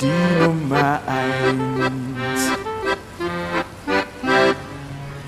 die Nummer eins.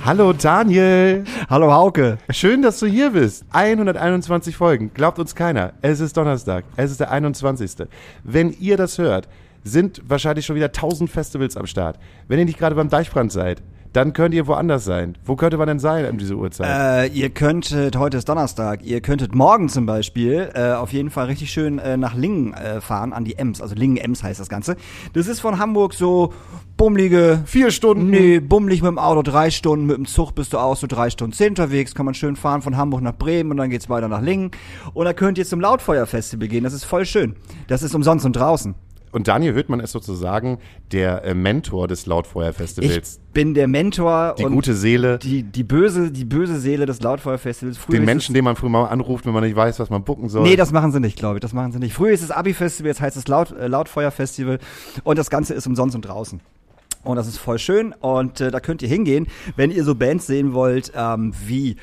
Hallo Daniel. Hallo Hauke. Schön, dass du hier bist. 121 Folgen. Glaubt uns keiner. Es ist Donnerstag. Es ist der 21. Wenn ihr das hört, sind wahrscheinlich schon wieder 1000 Festivals am Start. Wenn ihr nicht gerade beim Deichbrand seid, dann könnt ihr woanders sein. Wo könnte man denn sein um diese Uhrzeit? Äh, ihr könntet, heute ist Donnerstag, ihr könntet morgen zum Beispiel äh, auf jeden Fall richtig schön äh, nach Lingen äh, fahren, an die Ems. Also Lingen-Ems heißt das Ganze. Das ist von Hamburg so bummelige... Vier Stunden. Nee, bummelig mit dem Auto drei Stunden, mit dem Zug bist du auch so drei Stunden zehn unterwegs, kann man schön fahren von Hamburg nach Bremen und dann geht's weiter nach Lingen. Und da könnt ihr zum Lautfeuerfestival gehen, das ist voll schön. Das ist umsonst und draußen. Und Daniel Höhtmann ist sozusagen der äh, Mentor des Lautfeuerfestivals. Ich bin der Mentor die gute Seele. die, die böse, die böse Seele des Lautfeuerfestivals. Den Menschen, den man früher mal anruft, wenn man nicht weiß, was man bucken soll. Nee, das machen sie nicht, glaube ich. Das machen sie nicht. Früher ist es Abi-Festival, jetzt heißt es Laut, äh, Lautfeuer-Festival und das Ganze ist umsonst und draußen. Und das ist voll schön und äh, da könnt ihr hingehen, wenn ihr so Bands sehen wollt, ähm, wie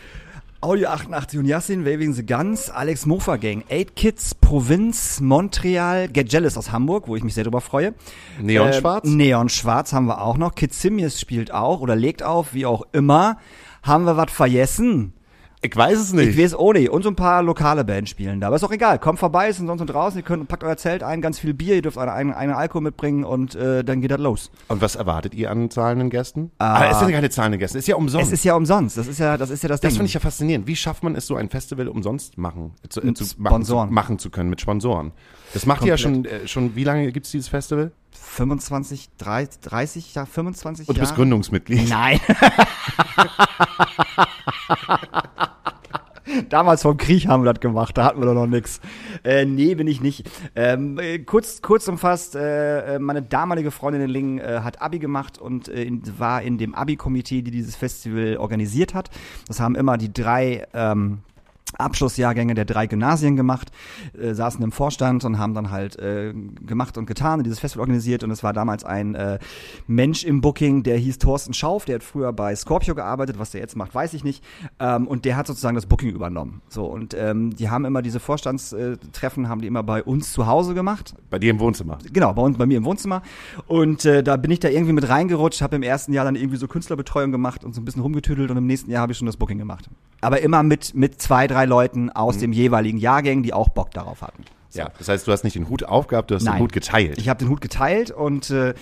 Audio 88 und Yassin, Waving the Guns, Alex Mofa Gang, Eight Kids, Provinz, Montreal, Get Jealous aus Hamburg, wo ich mich sehr drüber freue. Neonschwarz? Ähm, Neonschwarz haben wir auch noch. Kidsimius spielt auch oder legt auf, wie auch immer. Haben wir was vergessen? Ich weiß es nicht. Ich weiß auch nicht. Und so ein paar lokale Bands spielen da. Aber ist auch egal. Kommt vorbei, sind sonst draußen. Ihr könnt, packt euer Zelt ein, ganz viel Bier. Ihr dürft eine eigene, eigene Alkohol mitbringen und äh, dann geht das los. Und was erwartet ihr an zahlenden Gästen? Ah, es sind ja keine zahlenden Gäste, es ist ja umsonst. Es ist ja umsonst. Das ist ja das, ist ja das, das Ding. finde ich ja faszinierend. Wie schafft man es, so ein Festival umsonst machen, zu, äh, zu, machen, zu, machen zu können mit Sponsoren? Das macht ihr ja schon, äh, schon, wie lange gibt's dieses Festival? 25, 30, 30 Jahre, 25 Und du Jahre. bist Gründungsmitglied. Nein. Damals vom Krieg haben wir das gemacht, da hatten wir doch noch nix. Äh, nee, bin ich nicht. Ähm, äh, kurz, kurz umfasst, äh, äh, meine damalige Freundin in Lingen äh, hat Abi gemacht und äh, in, war in dem Abi-Komitee, die dieses Festival organisiert hat. Das haben immer die drei ähm, Abschlussjahrgänge der drei Gymnasien gemacht, äh, saßen im Vorstand und haben dann halt äh, gemacht und getan, dieses Festival organisiert und es war damals ein äh, Mensch im Booking, der hieß Thorsten Schauf, der hat früher bei Scorpio gearbeitet, was der jetzt macht, weiß ich nicht ähm, und der hat sozusagen das Booking übernommen. So und ähm, die haben immer diese Vorstandstreffen, haben die immer bei uns zu Hause gemacht, Bei dir im Wohnzimmer. genau, bei uns, bei mir im Wohnzimmer. Und äh, da bin ich da irgendwie mit reingerutscht, habe im ersten Jahr dann irgendwie so Künstlerbetreuung gemacht und so ein bisschen rumgetüdelt und im nächsten Jahr habe ich schon das Booking gemacht. Aber immer mit, mit zwei, drei Leuten aus dem jeweiligen Jahrgang, die auch Bock darauf hatten. So. Ja, das heißt, du hast nicht den Hut aufgehabt, du hast den Nein. Hut geteilt. Ich habe den Hut geteilt und äh,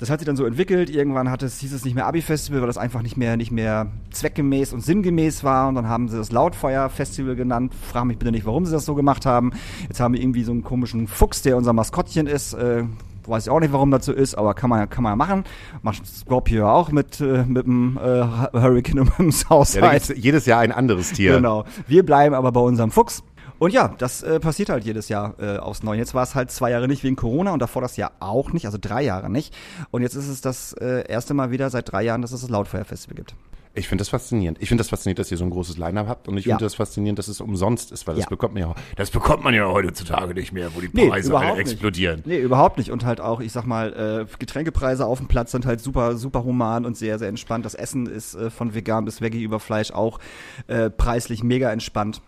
das hat sich dann so entwickelt. Irgendwann hat es, hieß es nicht mehr Abi-Festival, weil das einfach nicht mehr, nicht mehr zweckgemäß und sinngemäß war. Und dann haben sie das Lautfeuer-Festival genannt. Frag mich bitte nicht, warum sie das so gemacht haben. Jetzt haben wir irgendwie so einen komischen Fuchs, der unser Maskottchen ist. Äh, weiß ich auch nicht, warum das so ist, aber kann man, kann man ja machen. Macht Scorpio auch mit, äh, mit dem äh, Hurricane und mit dem ja, Southside. gibt's jedes Jahr ein anderes Tier. Genau. Wir bleiben aber bei unserem Fuchs. Und ja, das äh, passiert halt jedes Jahr äh, aufs Neue. Jetzt war es halt zwei Jahre nicht wegen Corona und davor das Jahr auch nicht, also drei Jahre nicht. Und jetzt ist es das äh, erste Mal wieder seit drei Jahren, dass es das Lautfeuerfestival gibt. Ich finde das faszinierend. Ich finde das faszinierend, dass ihr so ein großes Line-Up habt und ich Ja. finde das faszinierend, dass es umsonst ist, weil das Ja. bekommt man ja, das bekommt man ja heutzutage nicht mehr, wo die Preise alle nicht. explodieren. Nee, überhaupt nicht. Und halt auch, ich sag mal, äh, Getränkepreise auf dem Platz sind halt super, super human und sehr, sehr entspannt. Das Essen ist äh, von vegan bis Veggie über Fleisch auch äh, preislich mega entspannt.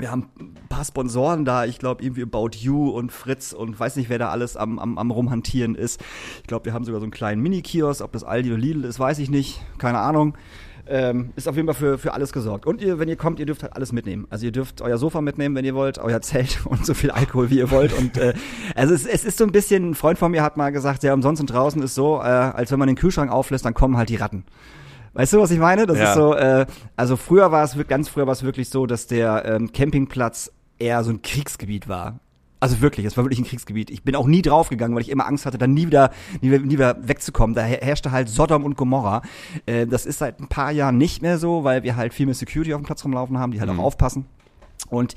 Wir haben ein paar Sponsoren da, ich glaube irgendwie About You und Fritz und weiß nicht, wer da alles am, am, am rumhantieren ist. Ich glaube, wir haben sogar so einen kleinen Mini-Kiosk, ob das Aldi oder Lidl ist, weiß ich nicht, keine Ahnung. Ähm, ist auf jeden Fall für, für alles gesorgt. Und ihr, wenn ihr kommt, ihr dürft halt alles mitnehmen. Also ihr dürft euer Sofa mitnehmen, wenn ihr wollt, euer Zelt und so viel Alkohol, wie ihr wollt. Und äh, also es, es ist so ein bisschen, ein Freund von mir hat mal gesagt, ja, umsonst und draußen ist so, äh, als wenn man den Kühlschrank auflässt, dann kommen halt die Ratten. Weißt du, was ich meine? Das Ja. ist so, äh, also früher war es, ganz früher war es wirklich so, dass der ähm, Campingplatz eher so ein Kriegsgebiet war. Also wirklich, es war wirklich ein Kriegsgebiet. Ich bin auch nie draufgegangen, weil ich immer Angst hatte, dann nie wieder, nie, wieder- nie wieder wegzukommen. Da her- herrschte halt Sodom und Gomorra. Äh, das ist seit ein paar Jahren nicht mehr so, weil wir halt viel mehr Security auf dem Platz rumlaufen haben, die halt Mhm. auch aufpassen. Und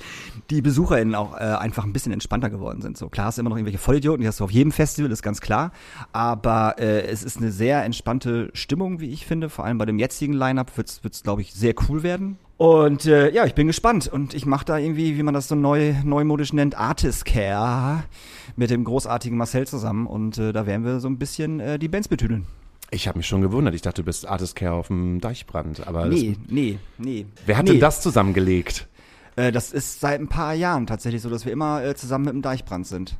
die BesucherInnen auch äh, einfach ein bisschen entspannter geworden sind. So klar hast du immer noch irgendwelche Vollidioten, die hast du auf jedem Festival, ist ganz klar. Aber äh, es ist eine sehr entspannte Stimmung, wie ich finde. Vor allem bei dem jetzigen Line-Up wird es, glaube ich, sehr cool werden. Und äh, ja, ich bin gespannt. Und ich mache da irgendwie, wie man das so neu, neumodisch nennt, Artist Care mit dem großartigen Marcel zusammen. Und äh, da werden wir so ein bisschen äh, die Bands betüdeln. Ich habe mich schon gewundert. Ich dachte, du bist Artist Care auf dem Deichbrand. Aber nee, nee, nee. Wer hat nee. denn das zusammengelegt? Äh, das ist seit ein paar Jahren tatsächlich so, dass wir immer äh, zusammen mit dem Deichbrand sind.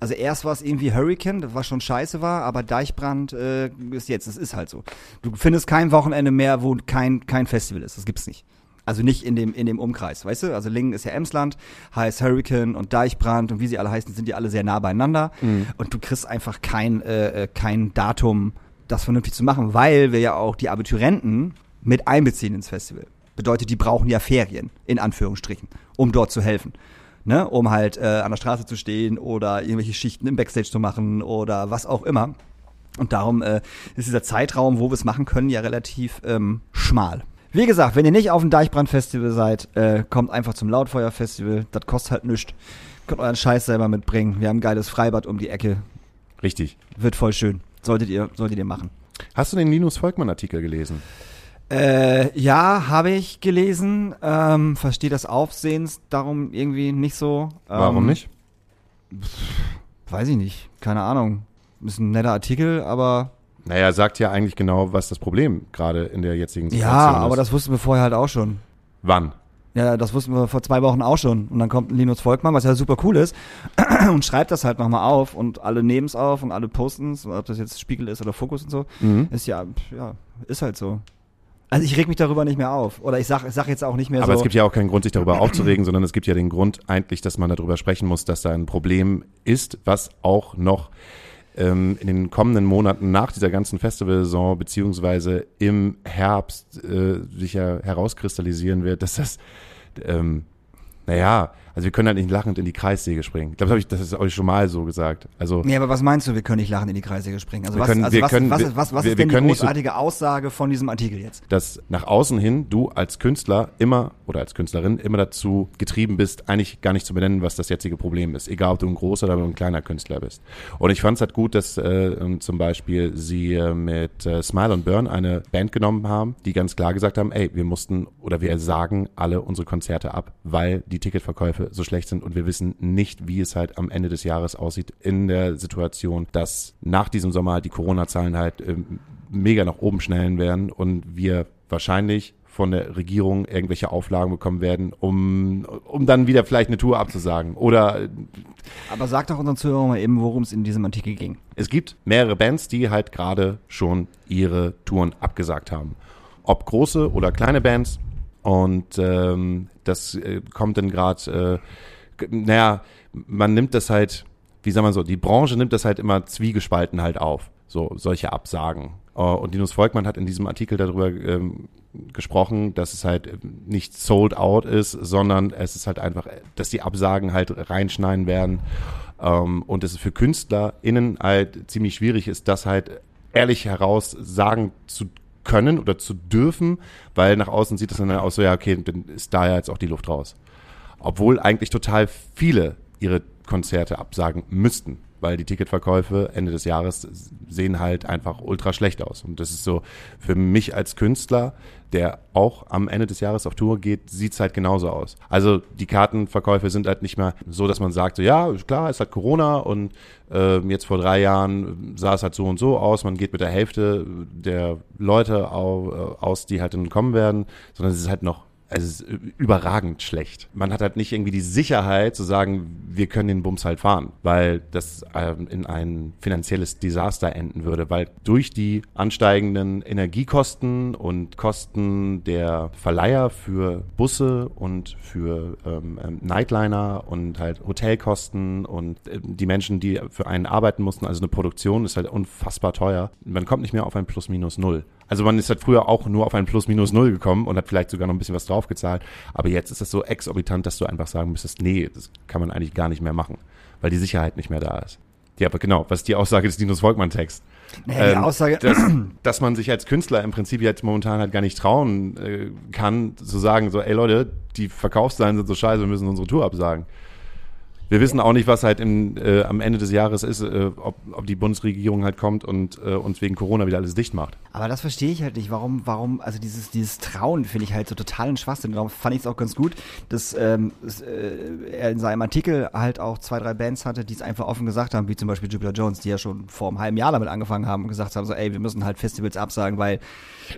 Also erst war es irgendwie Hurricane, was schon scheiße war, aber Deichbrand äh, ist jetzt, das ist halt so. Du findest kein Wochenende mehr, wo kein, kein Festival ist. Das gibt's nicht. Also nicht in dem, in dem Umkreis, weißt du? Also Lingen ist ja Emsland, heißt Hurricane und Deichbrand und wie sie alle heißen, sind die alle sehr nah beieinander. Mhm. Und du kriegst einfach kein, äh, äh, kein Datum, das vernünftig zu machen, weil wir ja auch die Abiturienten mit einbeziehen ins Festival. Bedeutet, die brauchen ja Ferien, in Anführungsstrichen, um dort zu helfen. Ne? Um halt äh, an der Straße zu stehen oder irgendwelche Schichten im Backstage zu machen oder was auch immer. Und darum äh, ist dieser Zeitraum, wo wir es machen können, ja relativ ähm, schmal. Wie gesagt, wenn ihr nicht auf dem Deichbrand-Festival seid, äh, kommt einfach zum Lautfeuer-Festival. Das kostet halt nichts. Könnt euren Scheiß selber mitbringen. Wir haben ein geiles Freibad um die Ecke. Richtig. Wird voll schön. Solltet ihr, solltet ihr machen. Hast du den Linus Volkmann-Artikel gelesen? Äh, ja, habe ich gelesen. Ähm, Verstehe das Aufsehens darum irgendwie nicht so. Ähm, Warum nicht? Weiß ich nicht. Keine Ahnung. Ist ein netter Artikel, aber. Naja, er sagt ja eigentlich genau, was das Problem gerade in der jetzigen Situation Ja, ist. aber das wussten wir vorher halt auch schon. Wann? Ja, das wussten wir vor zwei Wochen auch schon. Und dann kommt Linus Volkmann, was ja super cool ist, und schreibt das halt nochmal auf und alle nehmen es auf und alle posten es, ob das jetzt Spiegel ist oder Fokus und so. Mhm. Ist ja, ja, ist halt so. Also ich reg mich darüber nicht mehr auf. Oder ich sag, ich sag jetzt auch nicht mehr Aber so. es gibt ja auch keinen Grund, sich darüber aufzuregen, sondern es gibt ja den Grund eigentlich, dass man darüber sprechen muss, dass da ein Problem ist, was auch noch ähm, in den kommenden Monaten nach dieser ganzen Festivalsaison beziehungsweise im Herbst äh, sich ja herauskristallisieren wird, dass das, ähm, naja, also wir können halt nicht lachend in die Kreissäge springen. Ich glaube, das, ich, das ist euch schon mal so gesagt. Also Nee, aber was meinst du, wir können nicht lachen in die Kreissäge springen? Also was, können- also was, können- was, ist, was, was wir- ist denn die nicht so- großartige Aussage von diesem Artikel jetzt? dass nach außen hin du als Künstler immer oder als Künstlerin immer dazu getrieben bist, eigentlich gar nicht zu benennen, was das jetzige Problem ist. Egal, ob du ein großer oder ein kleiner Künstler bist. Und ich fand es halt gut, dass äh, ähm, zum Beispiel sie äh, mit äh, Smile und Burn eine Band genommen haben, die ganz klar gesagt haben, ey, wir mussten oder wir sagen alle unsere Konzerte ab, weil die Ticketverkäufe so schlecht sind und wir wissen nicht, wie es halt am Ende des Jahres aussieht in der Situation, dass nach diesem Sommer halt die Corona-Zahlen halt ähm, mega nach oben schnellen werden und wir wahrscheinlich von der Regierung irgendwelche Auflagen bekommen werden, um, um dann wieder vielleicht eine Tour abzusagen. Oder Aber sag doch unseren Zuhörern mal eben, worum es in diesem Artikel ging. es gibt mehrere Bands, die halt gerade schon ihre Touren abgesagt haben. Ob große oder kleine Bands. Und ähm, das äh, kommt dann gerade, äh, naja, man nimmt das halt, wie sagt man so, die Branche nimmt das halt immer zwiegespalten halt auf, so solche Absagen. Äh, und Linus Volkmann hat in diesem Artikel darüber ähm, gesprochen, dass es halt nicht sold out ist, sondern es ist halt einfach, dass die Absagen halt reinschneiden werden ähm, und es für KünstlerInnen halt ziemlich schwierig ist, das halt ehrlich heraus sagen zu können oder zu dürfen, weil nach außen sieht es dann aus so, ja, okay, dann ist da ja jetzt auch die Luft raus. Obwohl eigentlich total viele ihre Konzerte absagen müssten, weil die Ticketverkäufe Ende des Jahres sehen halt einfach ultra schlecht aus. Und das ist so für mich als Künstler, der auch am Ende des Jahres auf Tour geht, sieht's halt genauso aus. Also die Kartenverkäufe sind halt nicht mehr so, dass man sagt, so ja, klar, es hat Corona und äh, jetzt vor drei Jahren sah es halt so und so aus. Man geht mit der Hälfte der Leute au, äh, aus, die halt dann kommen werden, sondern es ist halt noch also es ist überragend schlecht. Man hat halt nicht irgendwie die Sicherheit zu sagen, wir können den Bums halt fahren, weil das ähm, in ein finanzielles Desaster enden würde, weil durch die ansteigenden Energiekosten und Kosten der Verleiher für Busse und für ähm, ähm, Nightliner und halt Hotelkosten und äh, die Menschen, die für einen arbeiten mussten, also eine Produktion ist halt unfassbar teuer. Man kommt nicht mehr auf ein Plus-Minus-Null. Also man ist halt früher auch nur auf ein Plus-Minus-Null gekommen und hat vielleicht sogar noch ein bisschen was draufgezahlt. Aber jetzt ist das so exorbitant, dass du einfach sagen müsstest, nee, das kann man eigentlich gar nicht mehr machen, weil die Sicherheit nicht mehr da ist. Ja, aber genau, was ist die Aussage des Linus Volkmann-Text? Naja, die Ähm, Aussage, dass, dass man sich als Künstler im Prinzip jetzt momentan halt gar nicht trauen äh, kann, zu sagen, so, ey Leute, die Verkaufszahlen sind so scheiße, wir müssen unsere Tour absagen. Wir wissen auch nicht, was halt im, äh, am Ende des Jahres ist, äh, ob, ob die Bundesregierung halt kommt und äh, uns wegen Corona wieder alles dicht macht. Aber das verstehe ich halt nicht. Warum, warum, also dieses, dieses Trauen finde ich halt so totalen Schwachsinn. Darum fand ich es auch ganz gut, dass ähm, es, äh, er in seinem Artikel halt auch zwei, drei Bands hatte, die es einfach offen gesagt haben, wie zum Beispiel Jupiter Jones, die ja schon vor einem halben Jahr damit angefangen haben und gesagt haben, so, ey, wir müssen halt Festivals absagen, weil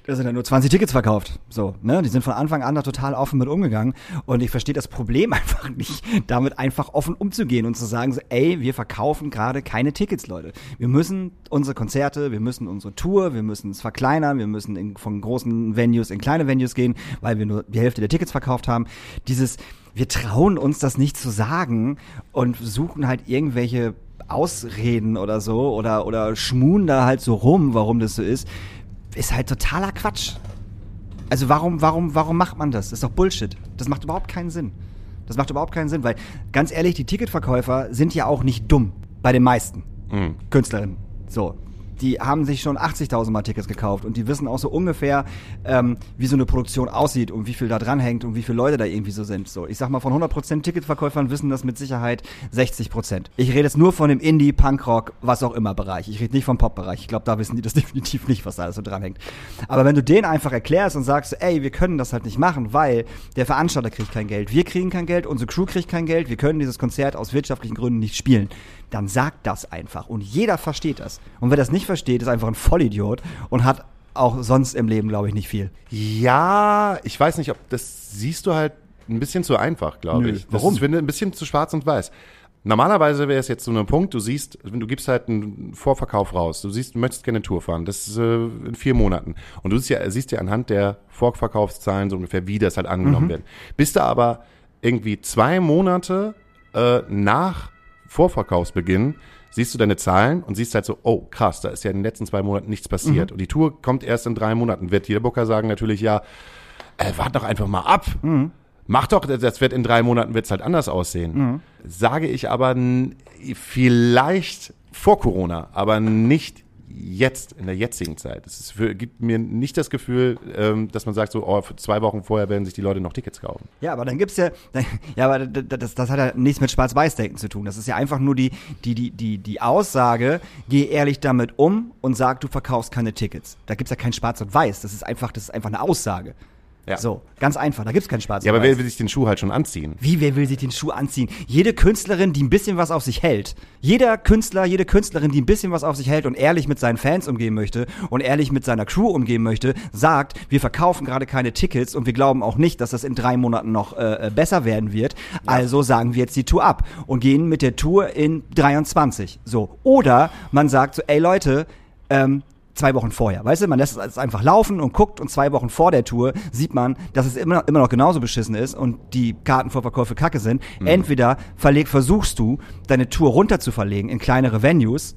da sind ja nur 20 Tickets verkauft. So, ne? Die sind von Anfang an da total offen mit umgegangen. Und ich verstehe das Problem einfach nicht, damit einfach offen umzugehen und zu sagen, so, ey, wir verkaufen gerade keine Tickets, Leute. Wir müssen unsere Konzerte, wir müssen unsere Tour, wir müssen es verkleinern, wir müssen in, von großen Venues in kleine Venues gehen, weil wir nur die Hälfte der Tickets verkauft haben. Dieses, wir trauen uns das nicht zu sagen und suchen halt irgendwelche Ausreden oder so oder, oder schmuhen da halt so rum, warum das so ist, ist halt totaler Quatsch. Also warum, warum, warum macht man das? Das ist doch Bullshit. Das macht überhaupt keinen Sinn. Das macht überhaupt keinen Sinn, weil ganz ehrlich, die Ticketverkäufer sind ja auch nicht dumm bei den meisten Mhm. Künstlerinnen. So. Die haben sich schon 80.000 Mal Tickets gekauft und die wissen auch so ungefähr, ähm, wie so eine Produktion aussieht und wie viel da dran hängt und wie viele Leute da irgendwie so sind. So, ich sag mal, von 100% Ticketverkäufern wissen das mit Sicherheit 60%. Ich rede jetzt nur von dem Indie, Punkrock, was auch immer Bereich. Ich rede nicht vom Pop-Bereich. Ich glaube, da wissen die das definitiv nicht, was da alles so dran hängt. Aber wenn du denen einfach erklärst und sagst, ey, wir können das halt nicht machen, weil der Veranstalter kriegt kein Geld, wir kriegen kein Geld, unsere Crew kriegt kein Geld, wir können dieses Konzert aus wirtschaftlichen Gründen nicht spielen, dann sagt das einfach. Und jeder versteht das. Und wer das nicht versteht, ist einfach ein Vollidiot und hat auch sonst im Leben, glaube ich, nicht viel. Ja, ich weiß nicht, ob das siehst du halt ein bisschen zu einfach, glaube ich. Das warum? ist, finde, ein bisschen zu schwarz und weiß. Normalerweise wäre es jetzt so ein Punkt, du siehst, du gibst halt einen Vorverkauf raus. Du siehst, du möchtest gerne eine Tour fahren. Das ist äh, in vier Monaten. Und du siehst ja, siehst ja anhand der Vorverkaufszahlen so ungefähr, wie das halt angenommen wird. Bist du aber irgendwie zwei Monate äh, nach Vorverkaufsbeginn, siehst du deine Zahlen und siehst halt so, oh krass, da ist ja in den letzten zwei Monaten nichts passiert. Und die Tour kommt erst in drei Monaten. Wird jeder Booker sagen natürlich, ja, äh, wart doch einfach mal ab. Mach doch, das wird in drei Monaten wird's halt anders aussehen. Sage ich aber vielleicht vor Corona, aber nicht jetzt, in der jetzigen Zeit. Es gibt mir nicht das Gefühl, ähm, dass man sagt, so, oh, zwei Wochen vorher werden sich die Leute noch Tickets kaufen. Ja, aber dann gibt's ja, dann, ja, aber das, das hat ja nichts mit Schwarz-Weiß-Denken zu tun. Das ist ja einfach nur die, die, die, die, die Aussage, geh ehrlich damit um und sag, du verkaufst keine Tickets. Da gibt's ja kein Schwarz und Weiß. Das ist einfach, das ist einfach eine Aussage. Ja. So, ganz einfach. Da gibt's kein Schwarz Ja, aber wer will sich den Schuh halt schon anziehen? Wie, wer will sich den Schuh anziehen? Jede Künstlerin, die ein bisschen was auf sich hält. Jeder Künstler, jede Künstlerin, die ein bisschen was auf sich hält und ehrlich mit seinen Fans umgehen möchte und ehrlich mit seiner Crew umgehen möchte, sagt, wir verkaufen gerade keine Tickets und wir glauben auch nicht, dass das in drei Monaten noch äh, äh, besser werden wird. Also sagen wir jetzt die Tour ab und gehen mit der Tour in 23. So. Oder man sagt so, ey Leute, ähm, zwei Wochen vorher. Weißt du, man lässt es einfach laufen und guckt und zwei Wochen vor der Tour sieht man, dass es immer, immer noch genauso beschissen ist und die Kartenvorverkäufe kacke sind. Mhm. Entweder verleg, versuchst du, deine Tour runter zu verlegen in kleinere Venues,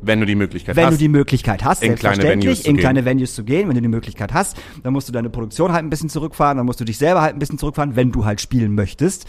Wenn du die Möglichkeit wenn hast. du die Möglichkeit hast, in kleine Venues zu in gehen. kleine Venues zu gehen, wenn du die Möglichkeit hast, dann musst du deine Produktion halt ein bisschen zurückfahren, dann musst du dich selber halt ein bisschen zurückfahren, wenn du halt spielen möchtest.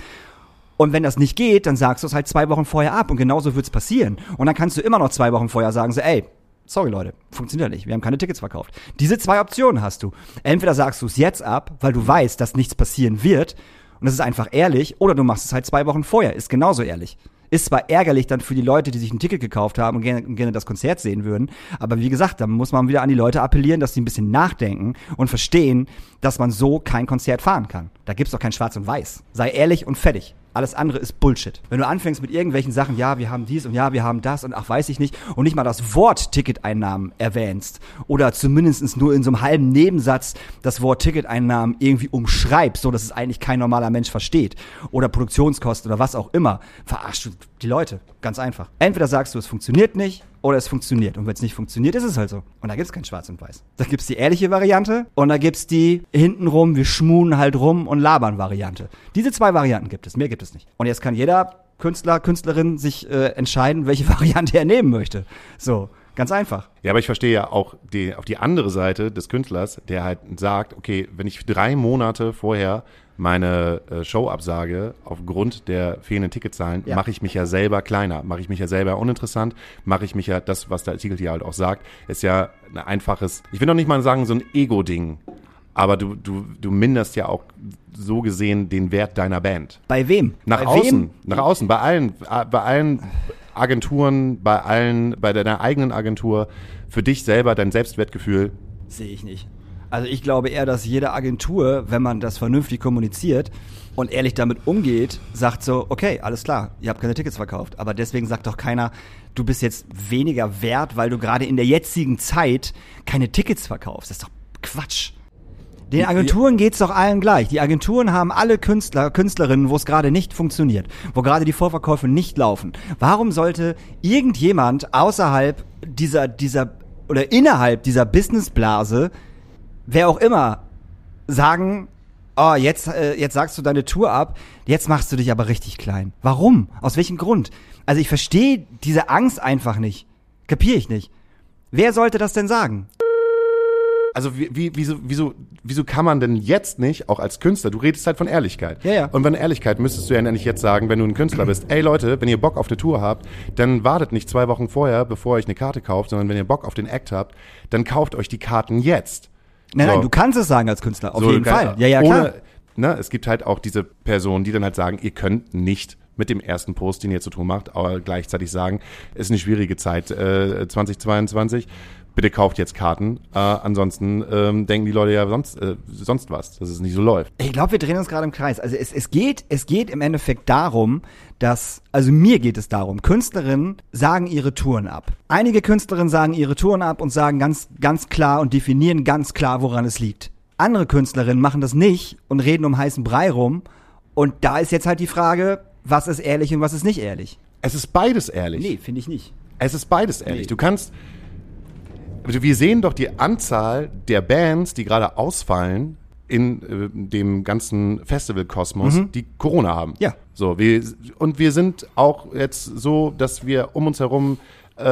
Und wenn das nicht geht, dann sagst du es halt zwei Wochen vorher ab und genauso wird's passieren. Und dann kannst du immer noch zwei Wochen vorher sagen, so, ey, sorry Leute, funktioniert nicht, wir haben keine Tickets verkauft. Diese zwei Optionen hast du. Entweder sagst du es jetzt ab, weil du weißt, dass nichts passieren wird und das ist einfach ehrlich, oder du machst es halt zwei Wochen vorher, ist genauso ehrlich. Ist zwar ärgerlich dann für die Leute, die sich ein Ticket gekauft haben und gerne, gerne das Konzert sehen würden, aber wie gesagt, da muss man wieder an die Leute appellieren, dass sie ein bisschen nachdenken und verstehen, dass man so kein Konzert fahren kann. Da gibt's doch kein Schwarz und Weiß. Sei ehrlich und fertig. Alles andere ist Bullshit. Wenn du anfängst mit irgendwelchen Sachen, ja, wir haben dies und ja, wir haben das und ach, weiß ich nicht, und nicht mal das Wort Ticketeinnahmen erwähnst oder zumindest nur in so einem halben Nebensatz das Wort Ticketeinnahmen irgendwie umschreibst, so dass es eigentlich kein normaler Mensch versteht oder Produktionskosten oder was auch immer, verarschst du die Leute. Ganz einfach. Entweder sagst du, es funktioniert nicht oder es funktioniert. Und wenn es nicht funktioniert, ist es halt so. Und da gibt's kein Schwarz und Weiß. Da gibt's die ehrliche Variante und da gibt's die hintenrum, wir schmunen halt rum und labern Variante. Diese zwei Varianten gibt es, mehr gibt es nicht. Und jetzt kann jeder Künstler, Künstlerin sich äh, entscheiden, welche Variante er nehmen möchte. So, Ganz einfach. Ja, aber ich verstehe ja auch die, auf die andere Seite des Künstlers, der halt sagt, okay, wenn ich drei Monate vorher meine äh, Show absage aufgrund der fehlenden Ticketzahlen, Ja. mache ich mich ja selber kleiner, mache ich mich ja selber uninteressant, mache ich mich ja, das, was der Artikel hier halt auch sagt, ist ja ein einfaches, ich will noch nicht mal sagen, so ein Ego-Ding, aber du, du, du minderst ja auch so gesehen den Wert deiner Band. Bei wem? Nach bei außen, Wem? nach außen, bei allen, bei allen Agenturen, bei allen, bei deiner eigenen Agentur, für dich selber, dein Selbstwertgefühl. Sehe ich nicht. Also ich glaube eher, dass jede Agentur, wenn man das vernünftig kommuniziert und ehrlich damit umgeht, sagt so, okay, alles klar, ihr habt keine Tickets verkauft. Aber deswegen sagt doch keiner, du bist jetzt weniger wert, weil du gerade in der jetzigen Zeit keine Tickets verkaufst. Das ist doch Quatsch. Den Agenturen geht's doch allen gleich. Die Agenturen haben alle Künstler, Künstlerinnen, wo es gerade nicht funktioniert, wo gerade die Vorverkäufe nicht laufen. Warum sollte irgendjemand außerhalb dieser, dieser oder innerhalb dieser Businessblase, wer auch immer, sagen, oh, jetzt, äh, jetzt sagst du deine Tour ab, jetzt machst du dich aber richtig klein. Warum? Aus welchem Grund? Also ich verstehe diese Angst einfach nicht. Kapier ich nicht. Wer sollte das denn sagen? Also wie, wie, wieso, wieso, wieso kann man denn jetzt nicht, auch als Künstler, du redest halt von Ehrlichkeit. Ja, ja. Und von Ehrlichkeit müsstest du ja nicht jetzt sagen, wenn du ein Künstler bist, ey Leute, wenn ihr Bock auf eine Tour habt, dann wartet nicht zwei Wochen vorher, bevor ihr euch eine Karte kauft, sondern wenn ihr Bock auf den Act habt, dann kauft euch die Karten jetzt. Nein, So. nein, du kannst es sagen als Künstler, auf So, jeden. Fall. Ja, ja, klar. Ohne, ne, es gibt halt auch diese Personen, die dann halt sagen, ihr könnt nicht mit dem ersten Post, den ihr zu tun macht, aber gleichzeitig sagen, ist eine schwierige Zeit, äh, 2022. Bitte kauft jetzt Karten, äh, ansonsten ähm, denken die Leute ja sonst, äh, sonst was, dass es nicht so läuft. Ich glaube, wir drehen uns gerade im Kreis. Also es, es geht, es geht im Endeffekt darum, dass, also mir geht es darum, Künstlerinnen sagen ihre Touren ab. Einige Künstlerinnen sagen ihre Touren ab und sagen ganz, ganz klar und definieren ganz klar, woran es liegt. Andere Künstlerinnen machen das nicht und reden um heißen Brei rum. Und da ist jetzt halt die Frage, was ist ehrlich und was ist nicht ehrlich? Es ist beides ehrlich. Nee, finde ich nicht. Es ist beides ehrlich. Nee. Du kannst. Also wir sehen doch die Anzahl der Bands, die gerade ausfallen in äh, dem ganzen Festivalkosmos, die Corona haben. Mhm. Ja. So, wir, und wir sind auch jetzt so, dass wir um uns herum äh,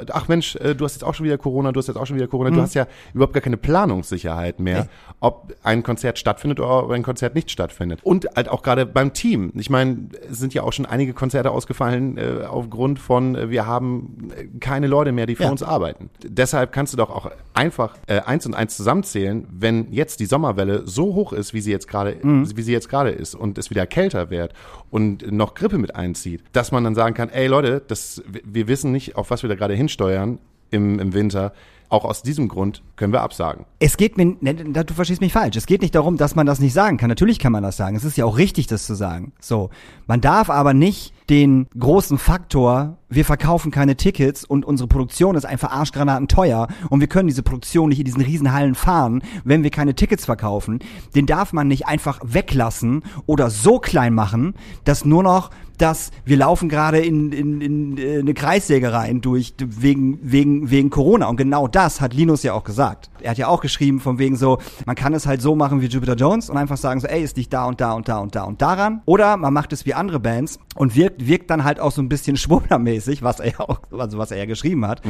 äh, ach Mensch, äh, du hast jetzt auch schon wieder Corona, du hast jetzt auch schon wieder Corona. Du hast ja überhaupt gar keine Planungssicherheit mehr, Mhm. Nee. ob ein Konzert stattfindet oder ob ein Konzert nicht stattfindet. Und halt auch gerade beim Team. Ich meine, es sind ja auch schon einige Konzerte ausgefallen äh, aufgrund von, äh, wir haben äh, keine Leute mehr, die für Ja. uns arbeiten. Deshalb kannst du doch auch einfach äh, eins und eins zusammenzählen, wenn jetzt die Sommerwelle so hoch ist, wie sie jetzt gerade, wie sie jetzt gerade ist und es wieder kälter wird und noch Grippe mit einzieht, dass man dann sagen kann, ey Leute, das, wir wissen nicht, auf was wir da gerade hinsteuern im, im Winter. Auch aus diesem Grund können wir absagen. Es geht mir, ne, du verstehst mich falsch. Es geht nicht darum, dass man das nicht sagen kann. Natürlich kann man das sagen. Es ist ja auch richtig, das zu sagen. So. Man darf aber nicht den großen Faktor, wir verkaufen keine Tickets und unsere Produktion ist einfach arschgranaten teuer und wir können diese Produktion nicht in diesen Riesenhallen fahren, wenn wir keine Tickets verkaufen. Den darf man nicht einfach weglassen oder so klein machen, dass nur noch dass wir laufen gerade in, in, in äh, eine Kreissäge rein durch wegen wegen wegen Corona und genau das hat Linus ja auch gesagt. Er hat ja auch geschrieben von wegen so, man kann es halt so machen wie Jupiter Jones und einfach sagen so, ey, ist nicht da und da und da und da und daran oder man macht es wie andere Bands und wirkt wirkt dann halt auch so ein bisschen schwurblermäßig, was er ja auch also was er ja geschrieben hat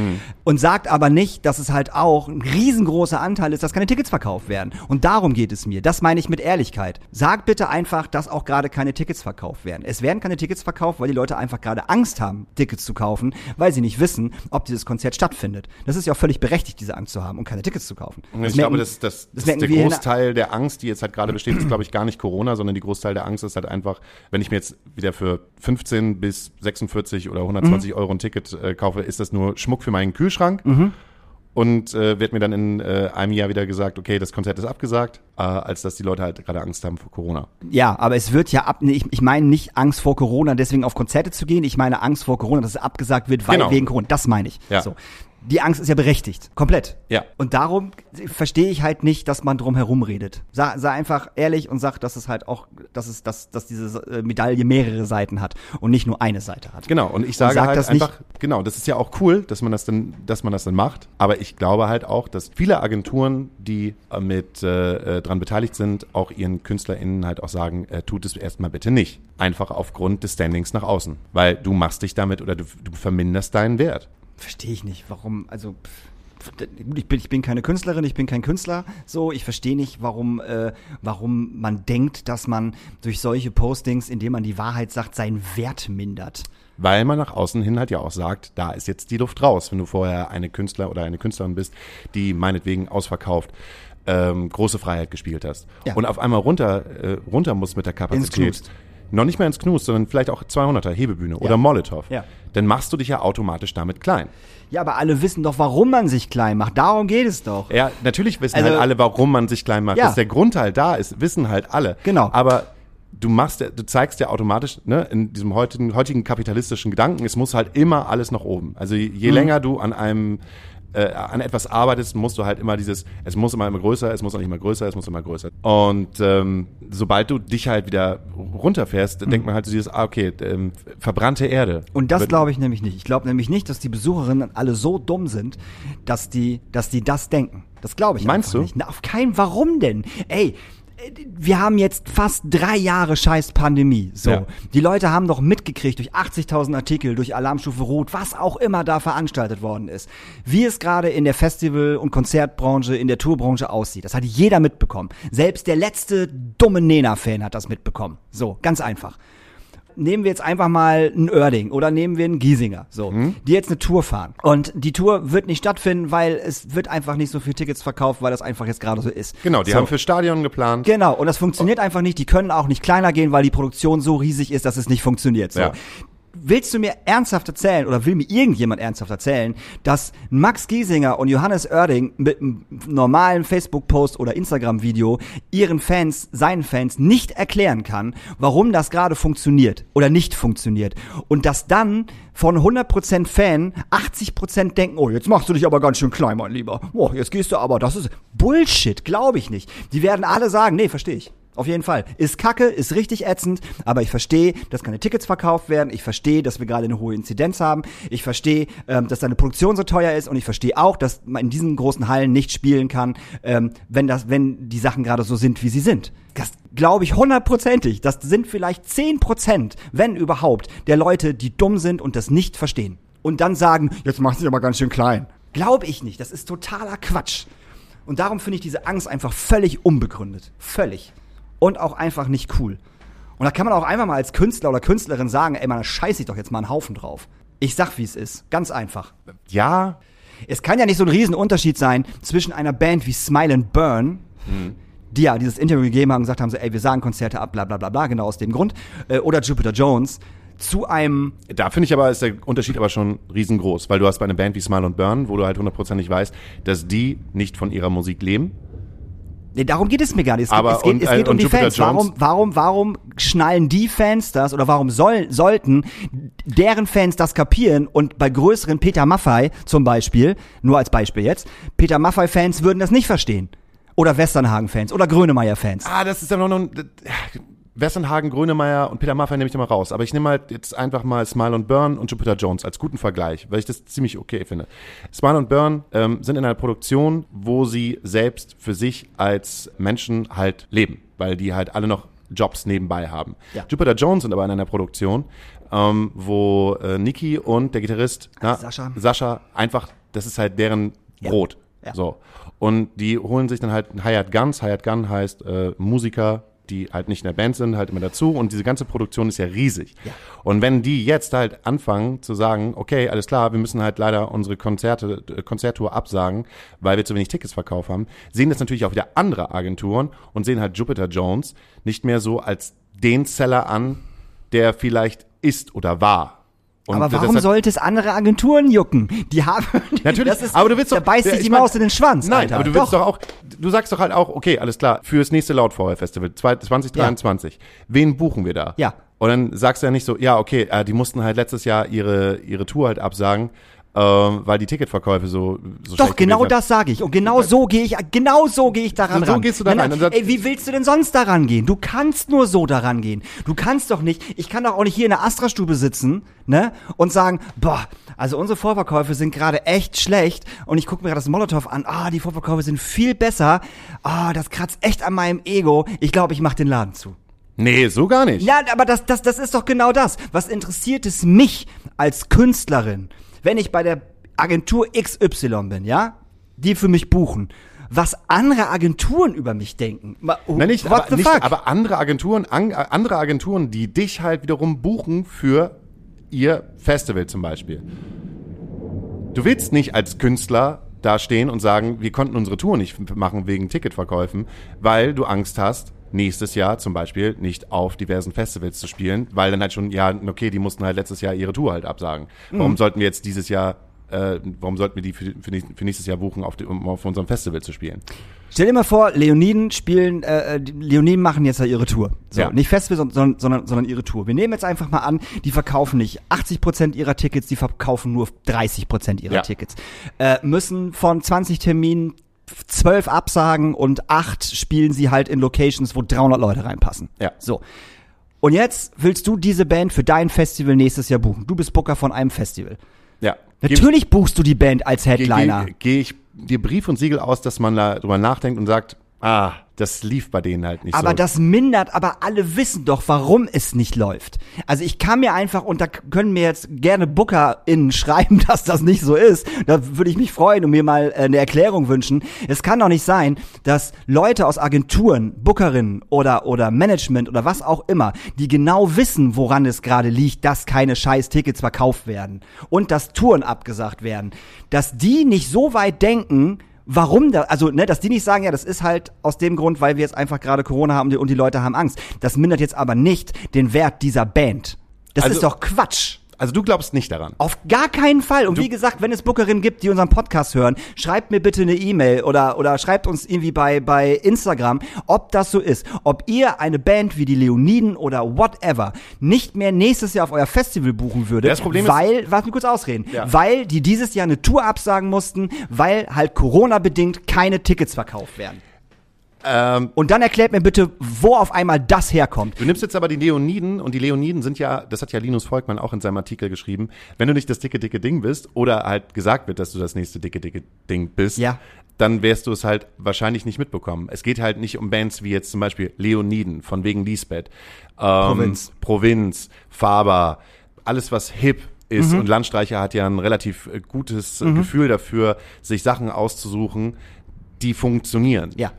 und sagt aber nicht, dass es halt auch ein riesengroßer Anteil ist, dass keine Tickets verkauft werden und darum geht es mir. Das meine ich mit Ehrlichkeit. Sag bitte einfach, dass auch gerade keine Tickets verkauft werden. Es werden keine Tickets verkauft, weil die Leute einfach gerade Angst haben, Tickets zu kaufen, weil sie nicht wissen, ob dieses Konzert stattfindet. Das ist ja auch völlig berechtigt, diese Angst zu haben und keine Tickets zu kaufen. Das ich glaube, merken- das, das, das, merken ist der Großteil der Angst, die jetzt halt gerade besteht, ist, glaube ich, gar nicht Corona, sondern die Großteil der Angst ist halt einfach, wenn ich mir jetzt wieder für 15 bis 46 oder 120 Euro ein Ticket äh, kaufe, ist das nur Schmuck für meinen Kühlschrank. Und äh, wird mir dann in äh, einem Jahr wieder gesagt, okay, das Konzert ist abgesagt, äh, als dass die Leute halt gerade Angst haben vor Corona. Ja, aber es wird ja ab, ich, ich meine nicht Angst vor Corona, deswegen auf Konzerte zu gehen. Ich meine Angst vor Corona, dass es abgesagt wird, weil Genau. wegen Corona. Das meine ich. Ja. So. Die Angst ist ja berechtigt. Komplett. Ja. Und darum verstehe ich halt nicht, dass man drum herum redet. Sei, sei einfach ehrlich und sag, dass es halt auch, dass es, dass, dass diese äh, Medaille mehrere Seiten hat und nicht nur eine Seite hat. Genau, und ich sage sag halt das nicht- einfach, genau, das ist ja auch cool, dass man das dann, dass man das dann macht. Aber ich glaube halt auch, dass viele Agenturen, die äh, mit äh, äh, dran beteiligt sind, auch ihren KünstlerInnen halt auch sagen, äh, tut es erstmal bitte nicht. Einfach aufgrund des Standings nach außen. Weil du machst dich damit oder du, du verminderst deinen Wert. Verstehe ich nicht, warum, also ich bin, ich bin keine Künstlerin, ich bin kein Künstler, so, ich verstehe nicht, warum, äh, warum man denkt, dass man durch solche Postings, indem man die Wahrheit sagt, seinen Wert mindert. Weil man nach außen hin halt ja auch sagt, da ist jetzt die Luft raus, wenn du vorher eine Künstler oder eine Künstlerin bist, die meinetwegen ausverkauft ähm, große Freiheit gespielt hast. Ja. Und auf einmal runter, äh, runter muss mit der Kapazität. Noch nicht mehr ins Knust, sondern vielleicht auch 200er Hebebühne oder Molotow. Ja. Dann machst du dich ja automatisch damit klein. Ja, aber alle wissen doch, warum man sich klein macht. Darum geht es doch. Ja, natürlich wissen Also- halt alle, warum man sich klein macht. Ja. Dass der Grund halt da ist, wissen halt alle. Genau. Aber du machst, ja- du zeigst ja automatisch, ne, in diesem heutigen, heutigen kapitalistischen Gedanken, es muss halt immer alles nach oben. Also je, Mhm. je länger du an einem äh, an etwas arbeitest, musst du halt immer dieses, es muss immer immer größer, es muss auch nicht immer größer, es muss immer größer. Und ähm, sobald du dich halt wieder runterfährst, denkt man halt so dieses, ah, okay, ähm, verbrannte Erde. Mhm. Und das glaube ich nämlich nicht. Ich glaube nämlich nicht, dass die Besucherinnen alle so dumm sind, dass die, dass die das denken. Das glaube ich Meinst du? nicht. Na, auf keinen. Warum denn? Ey. Wir haben jetzt fast drei Jahre scheiß Pandemie. So. Ja. Die Leute haben doch mitgekriegt durch 80.000 Artikel, durch Alarmstufe Rot, was auch immer da veranstaltet worden ist. Wie es gerade in der Festival- und Konzertbranche, in der Tourbranche aussieht. Das hat jeder mitbekommen. Selbst der letzte dumme Nena-Fan hat das mitbekommen. So, ganz einfach nehmen wir jetzt einfach mal einen Oerding oder nehmen wir einen Giesinger, so, Mhm. die jetzt eine Tour fahren. Und die Tour wird nicht stattfinden, weil es wird einfach nicht so viel Tickets verkauft, weil das einfach jetzt gerade so ist. Genau, die so. haben für Stadion geplant. Genau, und das funktioniert einfach nicht. Die können auch nicht kleiner gehen, weil die Produktion so riesig ist, dass es nicht funktioniert. So. Ja. Willst du mir ernsthaft erzählen oder will mir irgendjemand ernsthaft erzählen, dass Max Giesinger und Johannes Oerding mit einem normalen Facebook-Post oder Instagram-Video ihren Fans, seinen Fans nicht erklären kann, warum das gerade funktioniert oder nicht funktioniert und dass dann von 100% Fan 80% denken, oh, jetzt machst du dich aber ganz schön klein, mein Lieber. Oh, jetzt gehst du aber, das ist Bullshit, glaube ich nicht. Die werden alle sagen, nee, verstehe ich. Auf jeden Fall. Ist kacke, ist richtig ätzend, aber ich verstehe, dass keine Tickets verkauft werden. Ich verstehe, dass wir gerade eine hohe Inzidenz haben. Ich verstehe, ähm, dass deine Produktion so teuer ist und ich verstehe auch, dass man in diesen großen Hallen nicht spielen kann, ähm, wenn das, wenn die Sachen gerade so sind, wie sie sind. Das glaube ich hundertprozentig. Das sind vielleicht zehn Prozent, wenn überhaupt, der Leute, die dumm sind und das nicht verstehen. Und dann sagen, jetzt machst du dich aber ganz schön klein. Glaube ich nicht. Das ist totaler Quatsch. Und darum finde ich diese Angst einfach völlig unbegründet. Völlig. Und auch einfach nicht cool. Und da kann man auch einfach mal als Künstler oder Künstlerin sagen, ey, man, da scheiß ich doch jetzt mal einen Haufen drauf. Ich sag, wie es ist. Ganz einfach. Ja, Es kann ja nicht so ein Riesenunterschied sein zwischen einer Band wie Smile and Burn, die ja dieses Interview gegeben haben und gesagt haben, so, ey, wir sagen Konzerte ab, bla bla bla bla, genau aus dem Grund, äh, oder Jupiter Jones, zu einem Da finde ich aber, ist der Unterschied aber schon riesengroß, weil du hast bei einer Band wie Smile und Burn, wo du halt hundertprozentig weißt, dass die nicht von ihrer Musik leben. Nee, darum geht es mir gar nicht. Es geht, Aber es geht, und- es geht und um die Jupiter Fans. Jones? Warum, warum, warum schnallen die Fans das oder warum soll, sollten deren Fans das kapieren und bei größeren Peter Maffei zum Beispiel, nur als Beispiel jetzt, Peter Maffei-Fans würden das nicht verstehen. Oder Westernhagen-Fans oder Grönemeyer-Fans. Ah, das ist dann noch ein. Westernhagen, Grönemeyer und Peter Maffay nehme ich mal raus. Aber ich nehme halt jetzt einfach mal Smile und Burn und Jupiter Jones als guten Vergleich, weil ich das ziemlich okay finde. Smile und Burn ähm, sind in einer Produktion, wo sie selbst für sich als Menschen halt leben, weil die halt alle noch Jobs nebenbei haben. Ja. Jupiter Jones sind aber in einer Produktion, ähm, wo äh, Niki und der Gitarrist na, Sascha. Sascha einfach, das ist halt deren Ja. Brot. Ja. So. Und die holen sich dann halt ein Hired Guns. Hired Gun heißt äh, Musiker, die halt nicht in der Band sind, halt immer dazu. Und diese ganze Produktion ist ja riesig. Ja. Und wenn die jetzt halt anfangen zu sagen, okay, alles klar, wir müssen halt leider unsere Konzerte, äh, Konzerttour absagen, weil wir zu wenig Tickets verkauft haben, sehen das natürlich auch wieder andere Agenturen und sehen halt Jupiter Jones nicht mehr so als den Seller an, der vielleicht ist oder war. Und Aber warum hat- sollte es andere Agenturen jucken? Die haben. Natürlich, Das ist, aber du willst da doch, beißt ja, sich ich die Maus in den Schwanz. Nein, Alter. aber du willst doch. auch, du sagst doch halt auch, okay, alles klar, fürs nächste Lautfeuer Festival 2023, wen buchen wir da? Ja. Und dann sagst du ja nicht so, ja, okay, äh, die mussten halt letztes Jahr ihre, ihre Tour halt absagen, ähm, weil die Ticketverkäufe so, so Doch, genau das sage ich. Und genau so gehe ich, genau so gehe ich daran So- so ran. gehst du da Nein, rein. nein, Ey, wie willst du denn sonst daran gehen? Du kannst nur so daran gehen. Du kannst doch nicht, ich kann doch auch nicht hier in der Astra-Stube sitzen, ne, und sagen, boah, also unsere Vorverkäufe sind gerade echt schlecht und ich gucke mir gerade das Molotow an, ah, die Vorverkäufe sind viel besser, ah, das kratzt echt an meinem Ego. Ich glaube, ich mache den Laden zu. Nee, so gar nicht. Ja, aber das, das, das ist doch genau das. Was interessiert es mich als Künstlerin, wenn ich bei der Agentur XY bin, ja, die für mich buchen, was andere Agenturen über mich denken. Ma- Nein, nicht, What aber, the nicht fuck? aber andere Agenturen, an, andere Agenturen, die dich halt wiederum buchen für ihr Festival zum Beispiel. Du willst nicht als Künstler da stehen und sagen, wir konnten unsere Tour nicht machen wegen Ticketverkäufen, weil du Angst hast, nächstes Jahr zum Beispiel nicht auf diversen Festivals zu spielen, weil dann halt schon, ja, okay, die mussten halt letztes Jahr ihre Tour halt absagen. Warum sollten wir jetzt dieses Jahr, äh, warum sollten wir die für, für, nächst- für nächstes Jahr buchen, auf die, um auf unserem Festival zu spielen? Stell dir mal vor, Leoniden spielen, äh, Leoniden machen jetzt ja ihre Tour. So, Ja. nicht Festival, sondern, sondern, sondern ihre Tour. Wir nehmen jetzt einfach mal an, die verkaufen nicht 80% ihrer Tickets, die verkaufen nur 30% ihrer Ja. Tickets. Äh, müssen von 20 Terminen 12 absagen und 8 spielen sie halt in Locations, wo 300 Leute reinpassen. Ja. So. Und jetzt willst du diese Band für dein Festival nächstes Jahr buchen. Du bist Booker von einem Festival. Ja. Natürlich buchst du die Band als gehe Headliner. geh, geh ich dir Brief und Siegel aus, dass man da drüber nachdenkt und sagt, ah, das lief bei denen halt nicht Aber so. das mindert, aber alle wissen doch, warum es nicht läuft. Also ich kann mir einfach, und da können mir jetzt gerne BookerInnen schreiben, dass das nicht so ist. Da würde ich mich freuen und mir mal äh, eine Erklärung wünschen. Es kann doch nicht sein, dass Leute aus Agenturen, Bookerinnen oder, oder Management oder was auch immer, die genau wissen, woran es gerade liegt, dass keine scheiß Tickets verkauft werden und dass Touren abgesagt werden, dass die nicht so weit denken, warum da, also, ne, dass die nicht sagen, ja, das ist halt aus dem Grund, weil wir jetzt einfach gerade Corona haben und die Leute haben Angst. Das mindert jetzt aber nicht den Wert dieser Band. Das Also- ist doch Quatsch. Also du glaubst nicht daran. Auf gar keinen Fall. Und wie gesagt, wenn es Bookerinnen gibt, die unseren Podcast hören, schreibt mir bitte eine E-Mail oder, oder schreibt uns irgendwie bei, bei Instagram, ob das so ist. Ob ihr eine Band wie die Leoniden oder whatever nicht mehr nächstes Jahr auf euer Festival buchen würdet, Das Problem ist- weil, lass mich kurz ausreden, Ja. weil die dieses Jahr eine Tour absagen mussten, weil halt Corona-bedingt keine Tickets verkauft werden. Ähm, Und dann erklärt mir bitte, wo auf einmal das herkommt. du nimmst jetzt aber die Leoniden und die Leoniden sind ja, das hat ja Linus Volkmann auch in seinem Artikel geschrieben, wenn du nicht das dicke, dicke Ding bist oder halt gesagt wird, dass du das nächste dicke, dicke Ding bist, Ja. dann wärst du es halt wahrscheinlich nicht mitbekommen. Es geht halt nicht um Bands wie jetzt zum Beispiel Leoniden von wegen Lisbeth, ähm, Provinz. Provinz, Faber, alles was hip ist Mhm. und Landstreicher hat ja ein relativ äh, gutes äh, Gefühl dafür, sich Sachen auszusuchen, die funktionieren. Ja.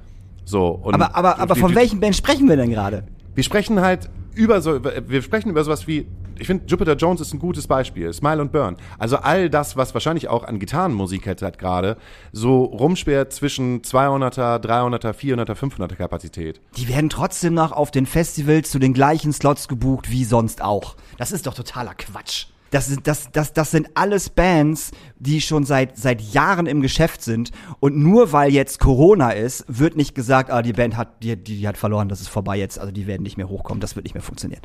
So, und Aber, aber, aber die- von die- welchen Band sprechen wir denn gerade? wir sprechen halt über so, wir sprechen über sowas wie, ich finde, Jupiter Jones ist ein gutes Beispiel, Smile und Burn. Also all das, was wahrscheinlich auch an Gitarrenmusik hat, hat gerade, so rumsperrt zwischen 200er, 300er, 400er, 500er Kapazität. Die werden trotzdem noch auf den Festivals zu den gleichen Slots gebucht wie sonst auch. Das ist doch totaler Quatsch. Das, sind- das, das, das sind alles Bands, die schon seit, seit Jahren im Geschäft sind. Und nur weil jetzt Corona ist, wird nicht gesagt, ah, die Band hat, die, die, hat verloren, das ist vorbei jetzt, also die werden nicht mehr hochkommen, das wird nicht mehr funktionieren.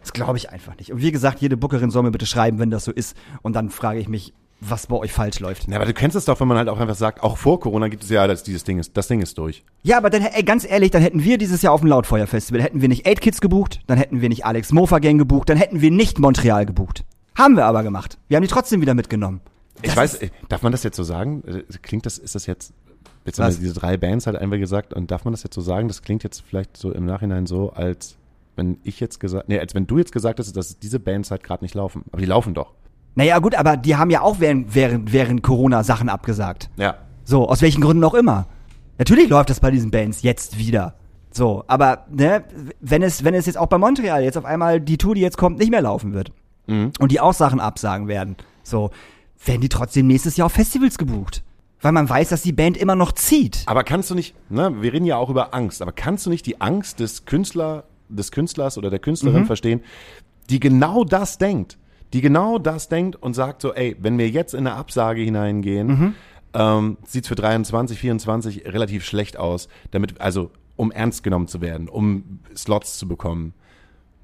Das glaube ich einfach nicht. Und wie gesagt, jede Bookerin soll mir bitte schreiben, wenn das so ist. Und dann frage ich mich, was bei euch falsch läuft. Na, aber du kennst es doch, wenn man halt auch einfach sagt, auch vor Corona gibt es ja, dass dieses Ding ist, das Ding ist durch. Ja, aber dann, ey, ganz ehrlich, dann hätten wir dieses Jahr auf dem Lautfeuer-Festival, hätten wir nicht 8 Kids gebucht, dann hätten wir nicht Alex Mofa Gang gebucht, dann hätten wir nicht Montreal gebucht. Haben wir aber gemacht. Wir haben die trotzdem wieder mitgenommen. Ich Das weiß, ist- äh, darf man das jetzt so sagen? Äh, Klingt das, ist das jetzt, jetzt haben wir diese drei Bands halt einfach gesagt, und darf man das jetzt so sagen? Das klingt jetzt vielleicht so im Nachhinein so, als wenn ich jetzt gesagt, nee, als wenn du jetzt gesagt hast, dass diese Bands halt gerade nicht laufen. Aber die laufen doch. Naja, gut, aber die haben ja auch während, während, während Corona Sachen abgesagt. Ja. So, aus welchen Gründen auch immer. Natürlich läuft das bei diesen Bands jetzt wieder. So, aber ne, wenn es, wenn es jetzt auch bei Montreal jetzt auf einmal die Tour, die jetzt kommt, nicht mehr laufen wird und die auch Sachen absagen werden, so, werden die trotzdem nächstes Jahr auf Festivals gebucht. Weil man weiß, dass die Band immer noch zieht. Aber kannst du nicht, ne, wir reden ja auch über Angst, aber kannst du nicht die Angst des Künstler, des Künstlers oder der Künstlerin Mhm. verstehen, die genau das denkt, die genau das denkt und sagt so, ey, wenn wir jetzt in eine Absage hineingehen, Mhm. ähm, sieht's für 23, 24 relativ schlecht aus, damit, also um ernst genommen zu werden, um Slots zu bekommen.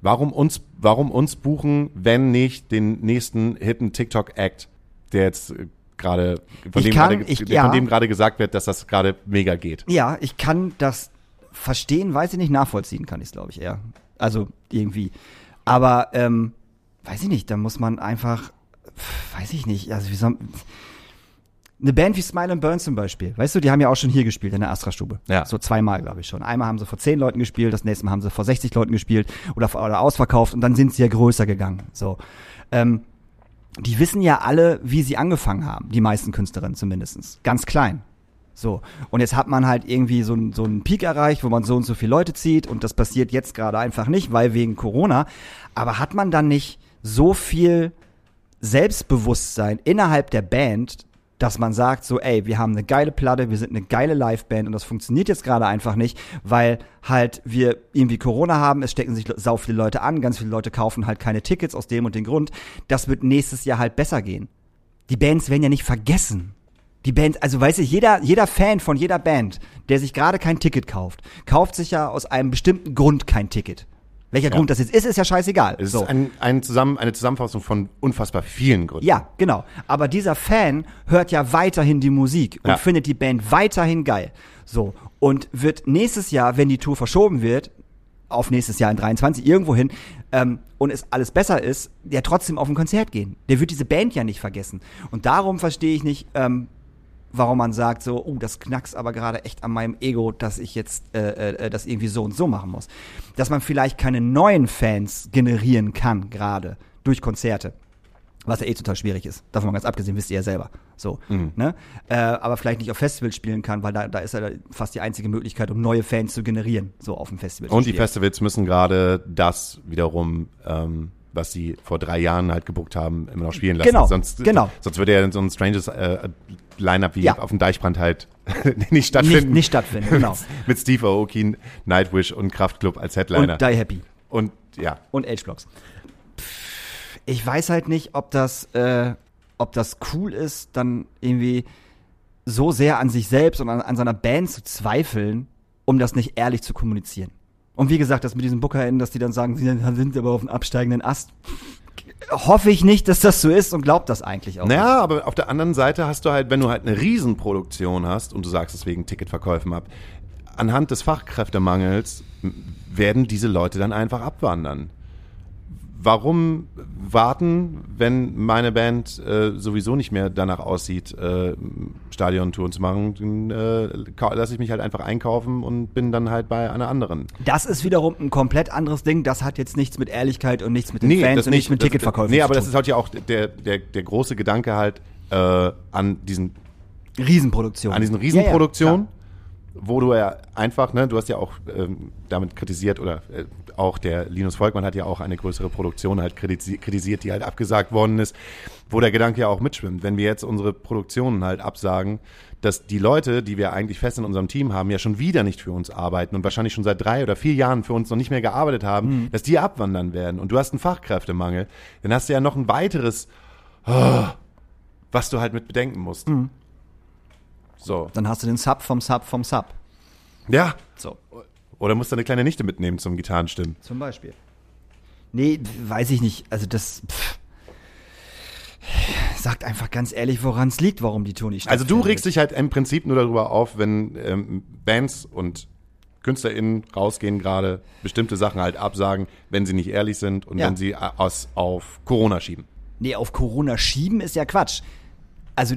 Warum uns, warum uns buchen, wenn nicht den nächsten hitten TikTok-Act, der jetzt äh, gerade, von, Ich dem kann- gerade- ich- ja. von dem gerade gesagt wird, dass das gerade mega geht. Ja, ich kann das verstehen, weiß ich nicht, nachvollziehen kann ich es, glaube ich, eher. Also irgendwie. Aber, ähm, weiß ich nicht, da muss man einfach, weiß ich nicht, also wie soll, eine Band wie Smile and Burn zum Beispiel, weißt du, die haben ja auch schon hier gespielt in der Astra-Stube. Ja. So zweimal, glaube ich schon. Einmal haben sie vor zehn Leuten gespielt, das nächste Mal haben sie vor 60 Leuten gespielt oder, oder ausverkauft und dann sind sie ja größer gegangen. So. Ähm, die wissen ja alle, wie sie angefangen haben, die meisten Künstlerinnen zumindestens, Ganz klein. So, und jetzt hat man halt irgendwie so, so einen Peak erreicht, wo man so und so viele Leute zieht und das passiert jetzt gerade einfach nicht, weil wegen Corona. Aber hat man dann nicht so viel Selbstbewusstsein innerhalb der Band, dass man sagt so, ey, wir haben eine geile Platte, wir sind eine geile Liveband und das funktioniert jetzt gerade einfach nicht, weil halt wir irgendwie Corona haben, es stecken sich sau viele Leute an, ganz viele Leute kaufen halt keine Tickets aus dem und dem Grund. Das wird nächstes Jahr halt besser gehen. Die Bands werden ja nicht vergessen. Die Band, also weiß ich, jeder, jeder Fan von jeder Band, der sich gerade kein Ticket kauft, kauft sich ja aus einem bestimmten Grund kein Ticket. Welcher ja. Grund das jetzt ist, ist ja scheißegal. Es so. ist ein, ein zusammen, eine Zusammenfassung von unfassbar vielen Gründen. Ja, genau. Aber dieser Fan hört ja weiterhin die Musik und ja. findet die Band weiterhin geil. So. Und wird nächstes Jahr, wenn die Tour verschoben wird, auf nächstes Jahr in 23 irgendwo hin, ähm, und es alles besser ist, der trotzdem auf ein Konzert gehen. Der wird diese Band ja nicht vergessen. Und darum verstehe ich nicht, ähm, warum man sagt so, oh, das knackst aber gerade echt an meinem Ego, dass ich jetzt äh, äh, das irgendwie so und so machen muss. Dass man vielleicht keine neuen Fans generieren kann gerade durch Konzerte. Was ja eh total schwierig ist. Davon mal ganz abgesehen, wisst ihr ja selber. So, mhm. ne? Äh, aber vielleicht nicht auf Festivals spielen kann, weil da, da ist ja fast die einzige Möglichkeit, um neue Fans zu generieren, so auf dem Festival. Und die Festivals müssen gerade das wiederum ähm, was sie vor drei Jahren halt gebuckt haben, immer noch spielen lassen. Genau, sonst, genau. Sonst würde ja so ein stranges äh, Line-Up wie ja. auf dem Deichbrand halt nicht stattfinden. Nicht, nicht stattfinden, genau. mit Steve Aoki, Nightwish und Kraftklub als Headliner. Und Die Happy. Und, ja. Und H-Blocks. Ich weiß halt nicht, ob das, äh, ob das cool ist, dann irgendwie so sehr an sich selbst und an, an seiner Band zu zweifeln, um das nicht ehrlich zu kommunizieren. Und wie gesagt, das mit diesen BookerInnen, dass die dann sagen, sie sind aber auf dem absteigenden Ast. Hoffe ich nicht, dass das so ist und glaubt das eigentlich auch. Naja, nicht. aber auf der anderen Seite hast du halt, wenn du halt eine Riesenproduktion hast und du sagst es wegen Ticketverkäufen ab, anhand des Fachkräftemangels werden diese Leute dann einfach abwandern warum warten, wenn meine Band äh, sowieso nicht mehr danach aussieht, äh, Stadiontouren zu machen? Dann äh, lasse ich mich halt einfach einkaufen und bin dann halt bei einer anderen. Das ist wiederum ein komplett anderes Ding. Das hat jetzt nichts mit Ehrlichkeit und nichts mit den nee, Fans und nichts mit Ticketverkäufen Nee, aber das ist halt ja auch der, der, der große Gedanke halt äh, an diesen Riesenproduktionen. An diesen Riesenproduktionen. Ja, ja, wo du ja einfach, ne, du hast ja auch ähm, damit kritisiert oder äh, auch der Linus Volkmann hat ja auch eine größere Produktion halt kritisiert, die halt abgesagt worden ist, wo der Gedanke ja auch mitschwimmt. Wenn wir jetzt unsere Produktionen halt absagen, dass die Leute, die wir eigentlich fest in unserem Team haben, ja schon wieder nicht für uns arbeiten und wahrscheinlich schon seit drei oder vier Jahren für uns noch nicht mehr gearbeitet haben, mhm. dass die abwandern werden und du hast einen Fachkräftemangel, dann hast du ja noch ein weiteres, oh, was du halt mit bedenken musst. Mhm. So. Dann hast du den Sub vom Sub vom Sub. Ja. So. Oder musst du eine kleine Nichte mitnehmen zum Gitarrenstimmen? Zum Beispiel. Nee, weiß ich nicht. Also das. Pff, sagt einfach ganz ehrlich, woran es liegt, warum die Tour nicht Also du regst dich halt im Prinzip nur darüber auf, wenn ähm, Bands und KünstlerInnen rausgehen gerade, bestimmte Sachen halt absagen, wenn sie nicht ehrlich sind und ja. wenn sie aus, auf Corona schieben. Nee, auf Corona schieben ist ja Quatsch. Also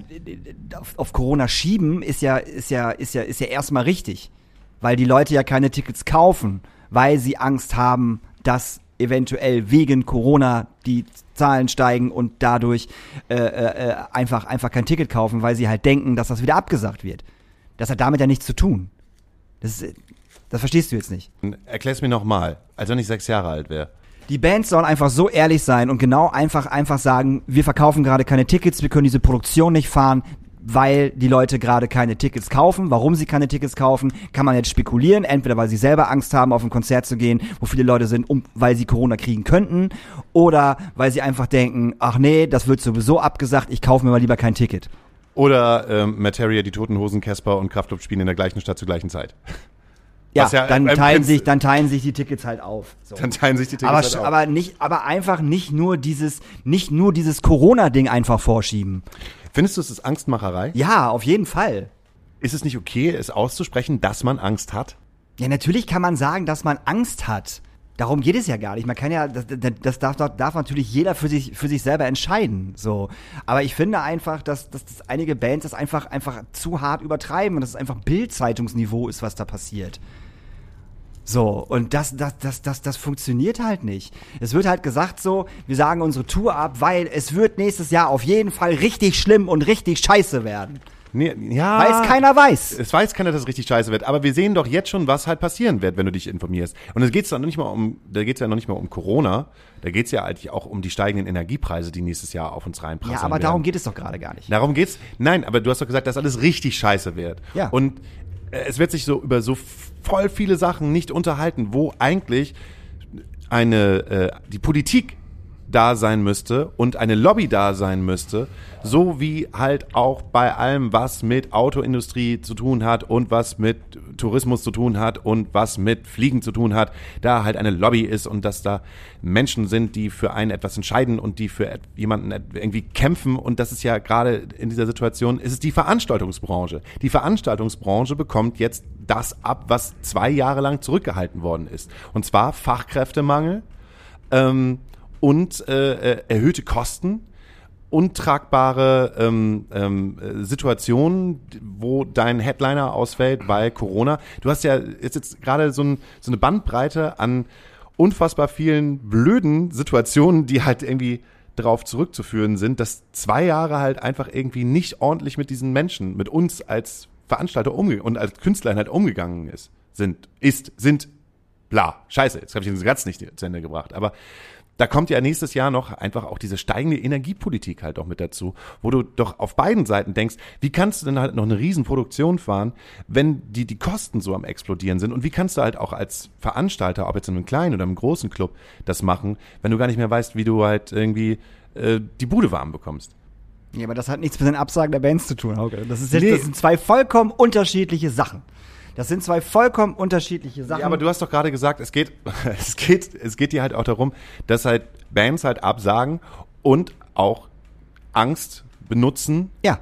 auf, auf Corona schieben ist ja, ist ja, ist ja, ist ja erstmal richtig weil die Leute ja keine Tickets kaufen, weil sie Angst haben, dass eventuell wegen Corona die Zahlen steigen und dadurch äh, äh, einfach, einfach kein Ticket kaufen, weil sie halt denken, dass das wieder abgesagt wird. Das hat damit ja nichts zu tun. Das, ist, das verstehst du jetzt nicht. Erklär's mir nochmal, als wenn ich sechs Jahre alt wäre. Die Bands sollen einfach so ehrlich sein und genau einfach, einfach sagen, wir verkaufen gerade keine Tickets, wir können diese Produktion nicht fahren, weil die Leute gerade keine Tickets kaufen. Warum sie keine Tickets kaufen, kann man jetzt spekulieren. Entweder weil sie selber Angst haben, auf ein Konzert zu gehen, wo viele Leute sind, um, weil sie Corona kriegen könnten, oder weil sie einfach denken, ach nee, das wird sowieso abgesagt, ich kaufe mir mal lieber kein Ticket. Oder ähm, Materia, die Toten Hosen, Casper und Kraftclub spielen in der gleichen Stadt zur gleichen Zeit. Ja, ja, dann teilen sich, dann teilen sich die Tickets halt auf. So. Dann teilen sich die Tickets aber, halt auf. Aber nicht, aber einfach nicht nur dieses, nicht nur dieses Corona-Ding einfach vorschieben. Findest du, es ist Angstmacherei? Ja, auf jeden Fall. Ist es nicht okay, es auszusprechen, dass man Angst hat? Ja, natürlich kann man sagen, dass man Angst hat. Darum geht es ja gar nicht. Man kann ja, das, das darf, darf natürlich jeder für sich, für sich selber entscheiden. So. Aber ich finde einfach, dass, dass, dass einige Bands das einfach, einfach zu hart übertreiben und dass es einfach Bildzeitungsniveau ist, was da passiert. So, und das, das, das, das, das funktioniert halt nicht. Es wird halt gesagt so, wir sagen unsere Tour ab, weil es wird nächstes Jahr auf jeden Fall richtig schlimm und richtig scheiße werden. Nee, ja, Weil es keiner weiß. Es weiß keiner, dass es richtig scheiße wird, aber wir sehen doch jetzt schon, was halt passieren wird, wenn du dich informierst. Und es geht noch nicht mal um, da geht es ja noch nicht mal um Corona, da geht es ja eigentlich auch um die steigenden Energiepreise, die nächstes Jahr auf uns reinprasseln Ja, aber werden. darum geht es doch gerade gar nicht. Darum geht's. Nein, aber du hast doch gesagt, dass alles richtig scheiße wird. Ja. Und es wird sich so über so voll viele Sachen nicht unterhalten, wo eigentlich eine äh, die Politik da sein müsste und eine Lobby da sein müsste, so wie halt auch bei allem, was mit Autoindustrie zu tun hat und was mit Tourismus zu tun hat und was mit Fliegen zu tun hat, da halt eine Lobby ist und dass da Menschen sind, die für einen etwas entscheiden und die für jemanden irgendwie kämpfen und das ist ja gerade in dieser Situation, ist es die Veranstaltungsbranche. Die Veranstaltungsbranche bekommt jetzt das ab, was zwei Jahre lang zurückgehalten worden ist. Und zwar Fachkräftemangel, ähm, und äh, äh, erhöhte Kosten, untragbare ähm, ähm, äh, Situationen, wo dein Headliner ausfällt, weil Corona. Du hast ja jetzt, jetzt gerade so, ein, so eine Bandbreite an unfassbar vielen blöden Situationen, die halt irgendwie darauf zurückzuführen sind, dass zwei Jahre halt einfach irgendwie nicht ordentlich mit diesen Menschen, mit uns als Veranstalter umge und als Künstler halt umgegangen ist, sind, ist, sind, bla, scheiße, jetzt habe ich den Satz nicht zu Ende gebracht, aber da kommt ja nächstes Jahr noch einfach auch diese steigende Energiepolitik halt auch mit dazu, wo du doch auf beiden Seiten denkst, wie kannst du denn halt noch eine Riesenproduktion fahren, wenn die, die Kosten so am explodieren sind und wie kannst du halt auch als Veranstalter, ob jetzt in einem kleinen oder einem großen Club, das machen, wenn du gar nicht mehr weißt, wie du halt irgendwie äh, die Bude warm bekommst. Ja, aber das hat nichts mit den Absagen der Bands zu tun, Hauke. Das, ist jetzt, Nee. das sind zwei vollkommen unterschiedliche Sachen. Das sind zwei vollkommen unterschiedliche Sachen. Ja, aber du hast doch gerade gesagt, es geht, es geht, es geht dir halt auch darum, dass halt Bands halt absagen und auch Angst benutzen, ja,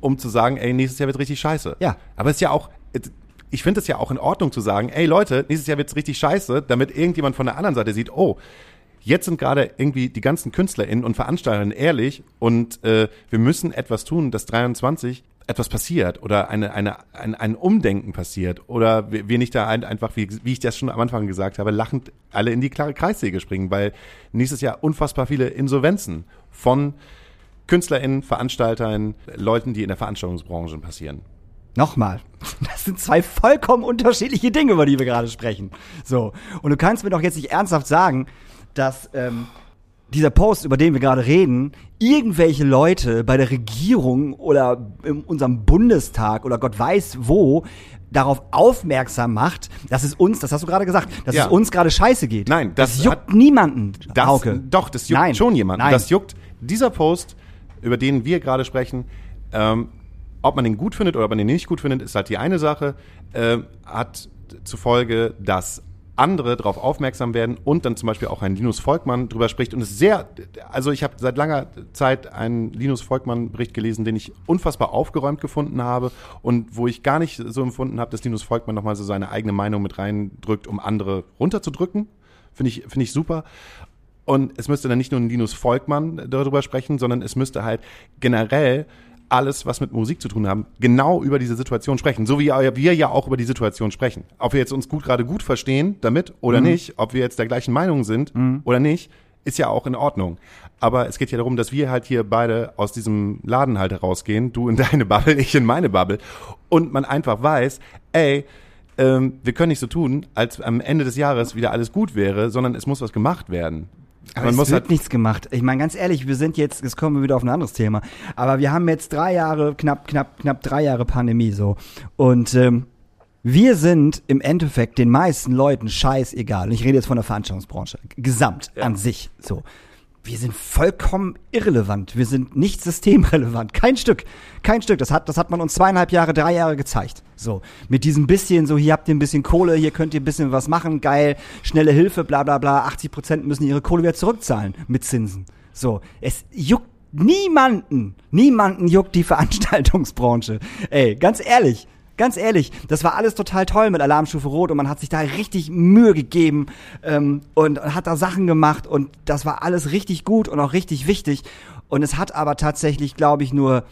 um zu sagen, ey, nächstes Jahr wird richtig scheiße. Ja. Aber es ist ja auch, ich finde es ja auch in Ordnung zu sagen, ey Leute, nächstes Jahr wird's richtig scheiße, damit irgendjemand von der anderen Seite sieht, oh, jetzt sind gerade irgendwie die ganzen KünstlerInnen und VeranstalterInnen ehrlich und äh, wir müssen etwas tun, dass 23 etwas passiert oder eine, eine, ein, ein Umdenken passiert oder wir, nicht da ein, einfach, wie, wie ich das schon am Anfang gesagt habe, lachend alle in die klare Kreissäge springen, weil nächstes Jahr unfassbar viele Insolvenzen von KünstlerInnen, VeranstalterInnen, Leuten, die in der Veranstaltungsbranche passieren. Nochmal. Das sind zwei vollkommen unterschiedliche Dinge, über die wir gerade sprechen. So. Und du kannst mir doch jetzt nicht ernsthaft sagen, dass ähm, dieser Post, über den wir gerade reden, irgendwelche Leute bei der Regierung oder in unserem Bundestag oder Gott weiß wo darauf aufmerksam macht, dass es uns, das hast du gerade gesagt, dass Ja. es uns gerade scheiße geht. Nein, das juckt hat- niemanden, Das, Hauke. Doch, das juckt Nein. schon jemanden. Nein. Das juckt dieser Post, über den wir gerade sprechen, ähm, ob man den gut findet oder ob man den nicht gut findet, ist halt die eine Sache, ähm, hat zufolge, dass andere darauf aufmerksam werden und dann zum Beispiel auch ein Linus Volkmann drüber spricht und es ist sehr, also ich habe seit langer Zeit einen Linus Volkmann Bericht gelesen, den ich unfassbar aufgeräumt gefunden habe und wo ich gar nicht so empfunden habe, dass Linus Volkmann nochmal so seine eigene Meinung mit reindrückt, um andere runterzudrücken. Finde ich, finde ich super. Und es müsste dann nicht nur ein Linus Volkmann darüber sprechen, sondern es müsste halt generell alles, was mit Musik zu tun haben, genau über diese Situation sprechen. So wie wir ja auch über die Situation sprechen. Ob wir jetzt uns gut gerade gut verstehen damit oder nicht, ob wir jetzt der gleichen Meinung sind oder nicht, ist ja auch in Ordnung. Aber es geht ja darum, dass wir halt hier beide aus diesem Laden halt herausgehen. Du in deine Bubble, ich in meine Bubble. Und man einfach weiß, ey, ähm, wir können nicht so tun, als am Ende des Jahres wieder alles gut wäre, sondern es muss was gemacht werden. Aber man es muss wird halt, nichts gemacht. Ich meine, ganz ehrlich, wir sind jetzt, jetzt kommen wir wieder auf ein anderes Thema. Aber wir haben jetzt drei Jahre, knapp, knapp, knapp drei Jahre Pandemie so. Und ähm, wir sind im Endeffekt den meisten Leuten scheißegal. Und ich rede jetzt von der Veranstaltungsbranche. Gesamt an sich. So. Wir sind vollkommen irrelevant. Wir sind nicht systemrelevant. Kein Stück. Kein Stück. Das hat, das hat man uns zweieinhalb Jahre, drei Jahre gezeigt. So. Mit diesem bisschen, so, hier habt ihr ein bisschen Kohle, hier könnt ihr ein bisschen was machen, geil, schnelle Hilfe, bla, bla, bla. 80 Prozent müssen ihre Kohle wieder zurückzahlen mit Zinsen. So. Es juckt niemanden. Niemanden juckt die Veranstaltungsbranche. Ey, ganz ehrlich. Ganz ehrlich, das war alles total toll mit Alarmstufe Rot und man hat sich da richtig Mühe gegeben ähm, und hat da Sachen gemacht und das war alles richtig gut und auch richtig wichtig. Und es hat aber tatsächlich, glaube ich, nur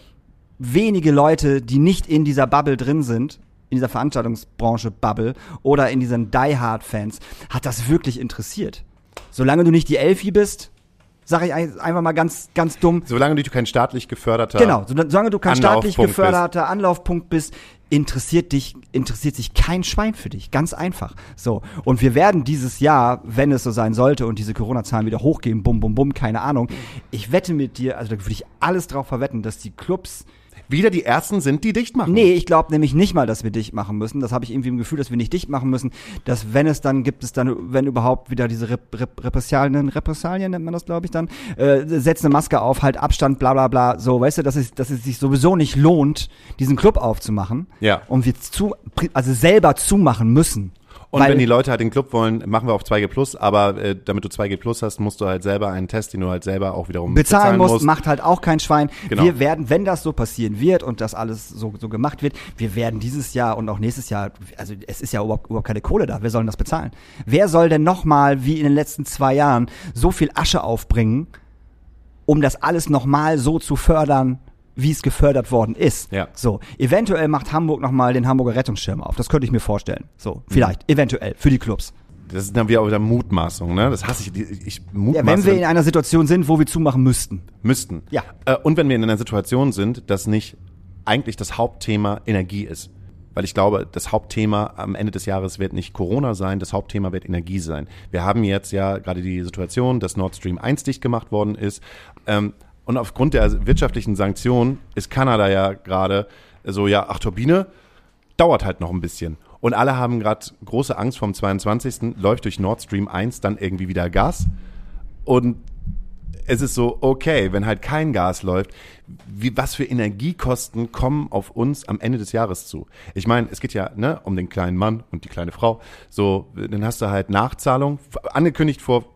wenige Leute, die nicht in dieser Bubble drin sind, in dieser Veranstaltungsbranche Bubble oder in diesen Die Hard Fans hat das wirklich interessiert. Solange du nicht die Elfi bist, sage ich ein- einfach mal ganz ganz dumm, Solange du kein staatlich geförderter. Genau, so- solange du kein staatlich Anlaufpunkt geförderter Anlaufpunkt bist, interessiert dich, interessiert sich kein Schwein für dich. Ganz einfach. So. Und wir werden dieses Jahr, wenn es so sein sollte und diese Corona-Zahlen wieder hochgehen, bum, bum, bum, keine Ahnung. Ich wette mit dir, also da würde ich alles drauf verwetten, dass die Clubs Wieder die ersten sind, die dicht machen. Nee, ich glaube nämlich nicht mal, dass wir dicht machen müssen. Das habe ich irgendwie im Gefühl, dass wir nicht dicht machen müssen. Dass wenn es dann gibt es dann, wenn überhaupt wieder diese Rep Rep Repressalien, Repressalien nennt man das, glaube ich dann, äh, setz eine Maske auf, halt Abstand, bla bla bla. So, weißt du, dass es, dass es sich sowieso nicht lohnt, diesen Club aufzumachen. Ja. Und wir zu, also selber zumachen müssen. Und Weil- wenn die Leute halt den Club wollen, machen wir auf 2G Plus, aber äh, damit du 2G Plus hast, musst du halt selber einen Test, den du halt selber auch wiederum bezahlen musst, macht halt auch kein Schwein. Genau. Wir werden, wenn das so passieren wird und das alles so, so gemacht wird, wir werden dieses Jahr und auch nächstes Jahr, also es ist ja überhaupt, überhaupt keine Kohle da, wer soll denn das bezahlen? Wer soll denn nochmal, wie in den letzten zwei Jahren, so viel Asche aufbringen, um das alles nochmal so zu fördern, wie es gefördert worden ist. Ja. So, eventuell macht Hamburg nochmal den Hamburger Rettungsschirm auf. Das könnte ich mir vorstellen. So, vielleicht, eventuell, für die Clubs. Das ist dann wieder, wieder Mutmaßung, ne? Das hasse ich. ich Ja, mutmaße wenn wir in einer Situation sind, wo wir zumachen müssten. müssten. Ja. Äh, und wenn wir in einer Situation sind, dass nicht eigentlich das Hauptthema Energie ist. Weil ich glaube, das Hauptthema am Ende des Jahres wird nicht Corona sein, das Hauptthema wird Energie sein. Wir haben jetzt ja gerade die Situation, dass Nord Stream 1 dicht gemacht worden ist. Ähm, und aufgrund der wirtschaftlichen Sanktionen ist Kanada ja gerade so, ja, ach, Turbine dauert halt noch ein bisschen. Und alle haben gerade große Angst vom 22. läuft durch Nord Stream 1 dann irgendwie wieder Gas. Und es ist so, okay, wenn halt kein Gas läuft, wie, was für Energiekosten kommen auf uns am Ende des Jahres zu? Ich meine, es geht ja ne, um den kleinen Mann und die kleine Frau. So, dann hast du halt Nachzahlung, angekündigt vor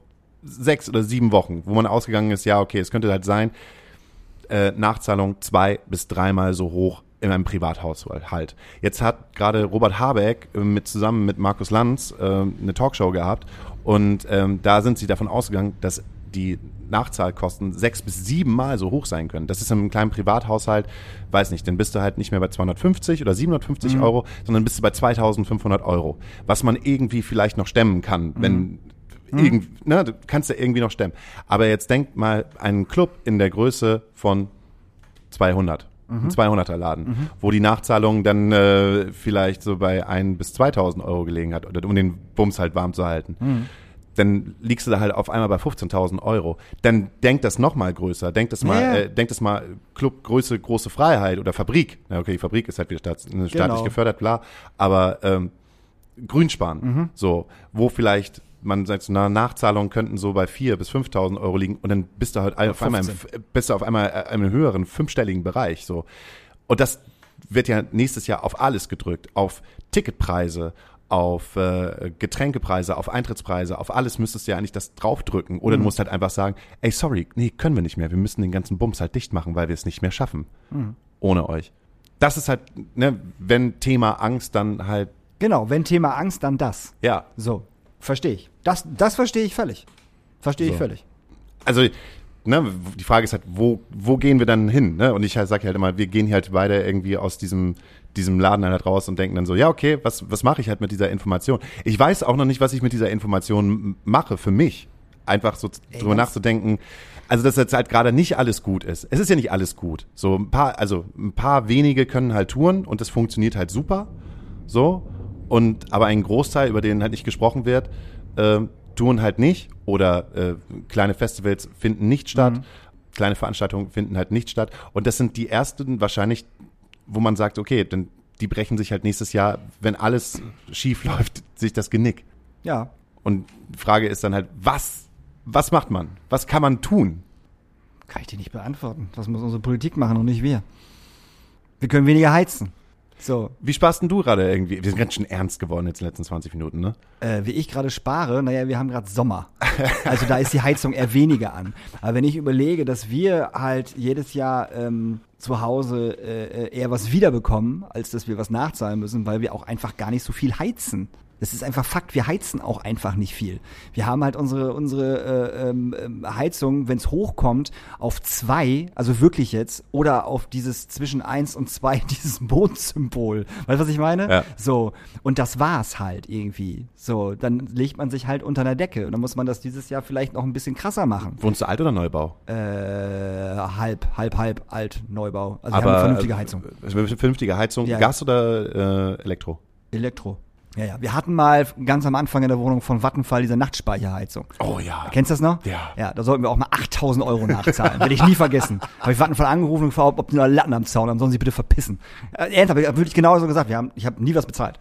sechs oder sieben Wochen, wo man ausgegangen ist, ja, okay, es könnte halt sein, äh, Nachzahlung zwei bis dreimal so hoch in einem Privathaushalt. Halt. Jetzt hat gerade Robert Habeck äh, mit zusammen mit Markus Lanz äh, eine Talkshow gehabt und ähm, da sind sie davon ausgegangen, dass die Nachzahlkosten sechs bis sieben Mal so hoch sein können. Das ist in einem kleinen Privathaushalt, weiß nicht, dann bist du halt nicht mehr bei 250 oder 750 Euro, sondern bist du bei 2500 Euro, was man irgendwie vielleicht noch stemmen kann, wenn irgend, ne, du kannst ja irgendwie noch stemmen. Aber jetzt denk mal einen Club in der Größe von 200. Ein 200er Laden, wo die Nachzahlung dann äh, vielleicht so bei 1 bis 2000 Euro gelegen hat, um den Bums halt warm zu halten. Dann liegst du da halt auf einmal bei 15.000 Euro. Dann denk das noch mal größer. Denk das mal, Ja. äh, denk das mal Club Größe große Freiheit oder Fabrik. Na okay, die Fabrik ist halt wieder staats, staatlich Genau. gefördert, klar. Aber ähm, Grünspan, so, wo vielleicht man sagt, so, na, Nachzahlungen könnten so bei 4.000 bis 5.000 Euro liegen und dann bist du halt auf einmal, im, 15. bist du auf einmal äh, im höheren fünfstelligen Bereich, so. Und das wird ja nächstes Jahr auf alles gedrückt, auf Ticketpreise, auf äh, Getränkepreise, auf Eintrittspreise, auf alles müsstest du ja eigentlich das draufdrücken. Oder du musst halt einfach sagen, ey, sorry, nee, können wir nicht mehr. Wir müssen den ganzen Bums halt dicht machen, weil wir es nicht mehr schaffen. Ohne euch. Das ist halt, ne, wenn Thema Angst dann halt, Genau, wenn Thema Angst, dann das. ja, So, verstehe ich. Das, das verstehe ich völlig. Verstehe ich So. völlig. also ne, die Frage ist halt, wo, wo gehen wir dann hin? Ne? Und ich halt, sage halt immer, wir gehen hier halt beide irgendwie aus diesem, diesem Laden halt raus und denken dann so, ja, okay, was, was mache ich halt mit dieser Information? Ich weiß auch noch nicht, was ich mit dieser Information mache für mich. Einfach so drüber was? nachzudenken, also dass jetzt halt gerade nicht alles gut ist. Es ist ja nicht alles gut. So ein paar, also ein paar wenige können halt touren und das funktioniert halt super. So. Und aber ein Großteil, über den halt nicht gesprochen wird, äh, touren halt nicht oder äh, kleine Festivals finden nicht statt, kleine Veranstaltungen finden halt nicht statt. Und das sind die ersten wahrscheinlich, wo man sagt, okay, dann die brechen sich halt nächstes Jahr, wenn alles schief läuft, sich das Genick. Ja. Und die Frage ist dann halt, was, was macht man? Was kann man tun? Kann ich dir nicht beantworten. Das muss unsere Politik machen und nicht wir. Wir können weniger heizen. So, Wie sparst denn du gerade irgendwie? Wir sind ganz schön ernst geworden jetzt in den letzten 20 Minuten, ne? äh, wie ich gerade spare, naja, wir haben gerade Sommer. Also da ist die Heizung eher weniger an. Aber wenn ich überlege, dass wir halt jedes Jahr ähm, zu Hause äh, eher was wiederbekommen, als dass wir was nachzahlen müssen, weil wir auch einfach gar nicht so viel heizen. Das ist einfach Fakt. Wir heizen auch einfach nicht viel. Wir haben halt unsere, unsere äh, ähm, ähm, Heizung, wenn es hochkommt, auf zwei, also wirklich jetzt, oder auf dieses zwischen eins und zwei, dieses Mondsymbol. Weißt du, was ich meine? Ja. So. Und das war's halt irgendwie. So, dann legt man sich halt unter einer Decke. Und dann muss man das dieses Jahr vielleicht noch ein bisschen krasser machen. Wohnst du alt oder Neubau? Äh, halb, halb, halb alt, Neubau. Also wir haben eine vernünftige Heizung. Äh, vernünftige Heizung. Ja. Gas oder äh, Elektro? Elektro. Ja, ja. Wir hatten mal ganz am Anfang in der Wohnung von Vattenfall diese Nachtspeicherheizung. Oh ja. Kennst du das noch? Ja. Ja, da sollten wir auch mal 8000 Euro nachzahlen. Werde ich nie vergessen. Habe ich Vattenfall angerufen und gefragt, ob die noch Latten am Zaun haben, sollen sie bitte verpissen. Äh, ernsthaft, habe ich wirklich genauso gesagt. Wir haben, ich habe nie was bezahlt.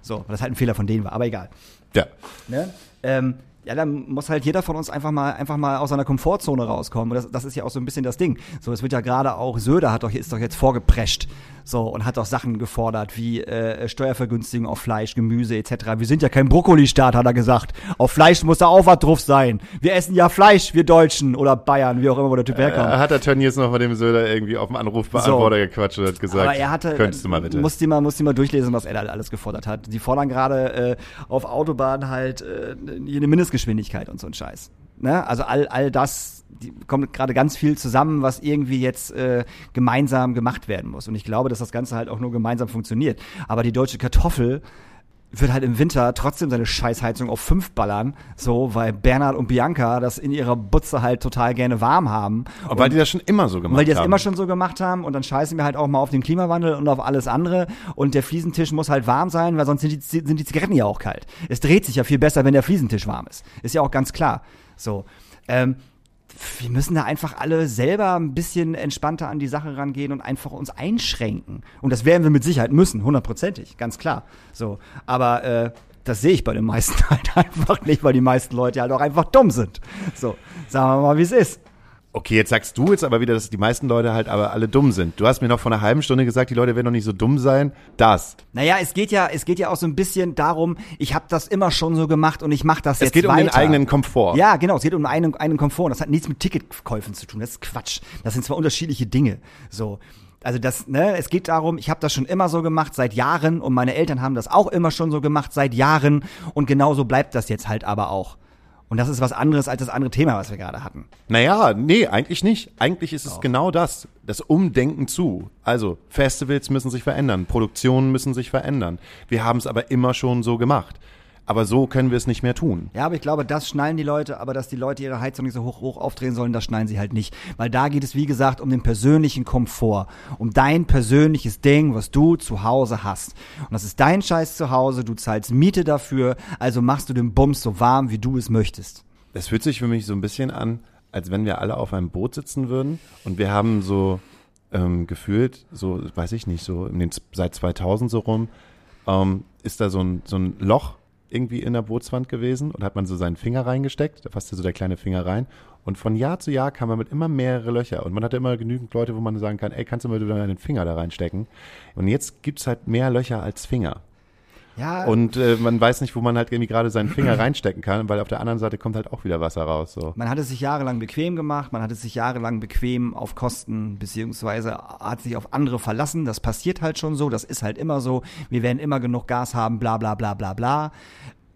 So, weil das halt ein Fehler von denen war, aber egal. Ja. Ne? Ähm, ja, dann muss halt jeder von uns einfach mal, einfach mal aus seiner Komfortzone rauskommen. Und das, das ist ja auch so ein bisschen das Ding. So, es wird ja gerade auch, Söder hat doch, ist doch jetzt vorgeprescht. So, und hat doch Sachen gefordert, wie äh, Steuervergünstigung auf Fleisch, Gemüse etc. Wir sind ja kein Brokkoli-Staat, hat er gesagt. Auf Fleisch muss da auch was drauf sein. Wir essen ja Fleisch, wir Deutschen oder Bayern, wie auch immer, wo der Typ herkommt. Äh, hat der Tönnies noch mit dem Söder irgendwie auf dem Anrufbeantworter gequatscht und hat gesagt, Aber er hatte, könntest du mal bitte. Musst du mal, musst du mal durchlesen, was er da alles gefordert hat. Die fordern gerade äh, auf Autobahnen halt äh, eine Mindestgeschwindigkeit und so ein Scheiß. Ne? Also all, all das die kommt gerade ganz viel zusammen, was irgendwie jetzt äh, gemeinsam gemacht werden muss. Und ich glaube, dass das Ganze halt auch nur gemeinsam funktioniert. Aber die deutsche Kartoffel wird halt im Winter trotzdem seine Scheißheizung auf fünf ballern, so, weil Bernhard und Bianca das in ihrer Butze halt total gerne warm haben. Aber weil die das schon immer so gemacht Weil die das haben. immer schon so gemacht haben und dann scheißen wir halt auch mal auf den Klimawandel und auf alles andere und der Fliesentisch muss halt warm sein, weil sonst sind die, sind die Zigaretten ja auch kalt. Es dreht sich ja viel besser, wenn der Fliesentisch warm ist. Ist ja auch ganz klar. So. Ähm, wir müssen da einfach alle selber ein bisschen entspannter an die Sache rangehen und einfach uns einschränken. Und das werden wir mit Sicherheit müssen, hundertprozentig, ganz klar. So. Aber äh, das sehe ich bei den meisten halt einfach nicht, weil die meisten Leute halt auch einfach dumm sind. So, sagen wir mal, wie es ist. Okay, jetzt sagst du jetzt aber wieder, dass die meisten Leute halt aber alle dumm sind. Du hast mir noch vor einer halben Stunde gesagt, die Leute werden doch nicht so dumm sein. Das. Naja, es geht ja, es geht ja auch so ein bisschen darum, ich habe das immer schon so gemacht und ich mache das Es jetzt geht um weiter. den eigenen Komfort. Ja, genau, es geht um einen, einen Komfort. Das hat nichts mit Ticketkäufen zu tun. Das ist Quatsch. Das sind zwar unterschiedliche Dinge. So. Also das, ne, es geht darum, ich habe das schon immer so gemacht seit Jahren und meine Eltern haben das auch immer schon so gemacht seit Jahren und genauso bleibt das jetzt halt aber auch. Und das ist was anderes als das andere Thema, was wir gerade hatten. Naja, nee, eigentlich nicht. Eigentlich ist es genau das. Das Umdenken zu. Also, Festivals müssen sich verändern, Produktionen müssen sich verändern. Wir haben es aber immer schon so gemacht. Aber so können wir es nicht mehr tun. Ja, aber ich glaube, das schnallen die Leute, aber dass die Leute ihre Heizung nicht so hoch, hoch aufdrehen sollen, das schnallen sie halt nicht. Weil da geht es, wie gesagt, um den persönlichen Komfort. Um dein persönliches Ding, was du zu Hause hast. Und das ist dein Scheiß zu Hause, du zahlst Miete dafür, also machst du den Bums so warm, wie du es möchtest. Es fühlt sich für mich so ein bisschen an, als wenn wir alle auf einem Boot sitzen würden und wir haben so ähm, gefühlt, so weiß ich nicht, so den, seit 2000 so rum, ähm, ist da so ein, so ein Loch irgendwie in der Bootswand gewesen und hat man so seinen Finger reingesteckt, da passte so der kleine Finger rein und von Jahr zu Jahr kam man mit immer mehrere Löcher und man hatte immer genügend Leute, wo man sagen kann, ey, kannst du mal deinen Finger da reinstecken? Und jetzt gibt's halt mehr Löcher als Finger. Ja, Und äh, man weiß nicht, wo man halt irgendwie gerade seinen Finger reinstecken kann, weil auf der anderen Seite kommt halt auch wieder Wasser raus. So. man hat es sich jahrelang bequem gemacht, man hat es sich jahrelang bequem auf Kosten beziehungsweise hat sich auf andere verlassen. Das passiert halt schon so, das ist halt immer so. Wir werden immer genug Gas haben, bla bla bla bla bla.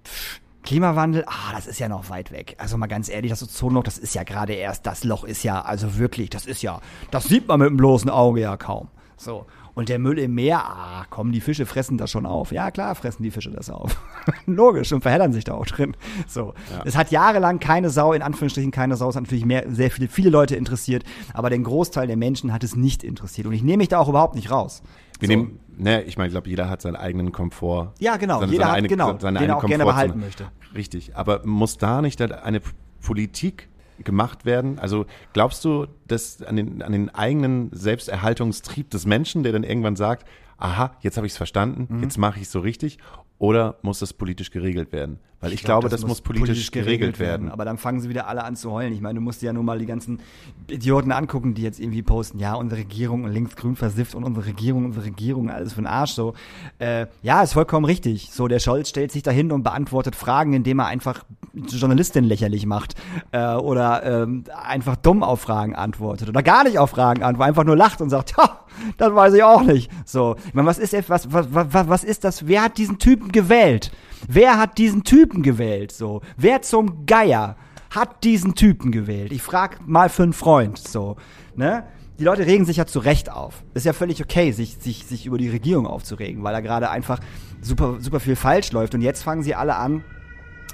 Pff, Klimawandel, ah, das ist ja noch weit weg. Also mal ganz ehrlich, das Ozonloch, das ist ja gerade erst, das Loch ist ja, also wirklich, das ist ja, das sieht man mit dem bloßen Auge ja kaum. So. Und der Müll im Meer, ah, komm, die Fische fressen das schon auf. Ja, klar, fressen die Fische das auf. Logisch und verheddern sich da auch drin. So. Es hat jahrelang keine Sau, in Anführungsstrichen keine Sau, es hat natürlich mehr, sehr viele, viele Leute interessiert, aber den Großteil der Menschen hat es nicht interessiert. Und ich nehme mich da auch überhaupt nicht raus. Wir So. nehmen, ne, ich meine, ich glaube, jeder hat seinen eigenen Komfort. Ja, genau. Seine- Jeder seine hat, eine- genau, seine den er auch gerne Komfortzone. behalten möchte. Richtig. Aber muss da nicht eine Politik gemacht werden? Also glaubst du, dass an den, an den eigenen Selbsterhaltungstrieb des Menschen, der dann irgendwann sagt, aha, jetzt habe ich es verstanden, Mhm. jetzt mache ich es so richtig, oder muss das politisch geregelt werden? Weil ich, glaube, das, muss politisch, geregelt werden. Aber dann fangen sie wieder alle an zu heulen. Ich meine, du musst dir ja nur mal die ganzen Idioten angucken, die jetzt irgendwie posten, ja, unsere Regierung und linksgrün versifft und unsere Regierung, unsere Regierung, alles für den Arsch so. Äh, ja, ist vollkommen richtig. So, der Scholz stellt sich dahin und beantwortet Fragen, indem er einfach Journalistin lächerlich macht. Äh, oder ähm, einfach dumm auf Fragen antwortet. Oder gar nicht auf Fragen antwortet, einfach nur lacht und sagt, ja, das weiß ich auch nicht. So, ich meine, was ist, was, was, was, was ist das? Wer hat diesen Typen gewählt? Wer hat diesen Typen gewählt? So, wer zum Geier hat diesen Typen gewählt? Ich frag mal für einen Freund. So, ne? Die Leute regen sich ja zu Recht auf. Ist ja völlig okay, sich, sich, sich über die Regierung aufzuregen, weil da gerade einfach super, super viel falsch läuft. Und jetzt fangen sie alle an,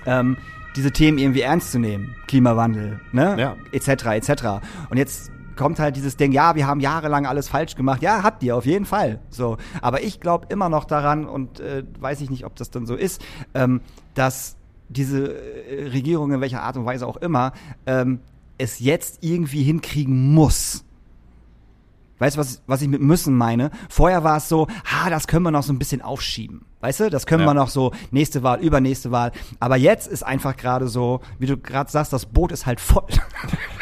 ähm, diese Themen irgendwie ernst zu nehmen. Klimawandel, ne? Ja. Etc., etc. Und jetzt kommt halt dieses Ding, ja, wir haben jahrelang alles falsch gemacht. Ja, habt ihr, auf jeden Fall. So. Aber ich glaube immer noch daran und äh, weiß ich nicht, ob das dann so ist, ähm, dass diese äh, Regierung in welcher Art und Weise auch immer ähm, es jetzt irgendwie hinkriegen muss. Weißt du, was, was ich mit müssen meine? Vorher war es so, ha, das können wir noch so ein bisschen aufschieben. Weißt du, das können Ja. wir noch so, nächste Wahl, übernächste Wahl. Aber jetzt ist einfach gerade so, wie du gerade sagst, das Boot ist halt voll.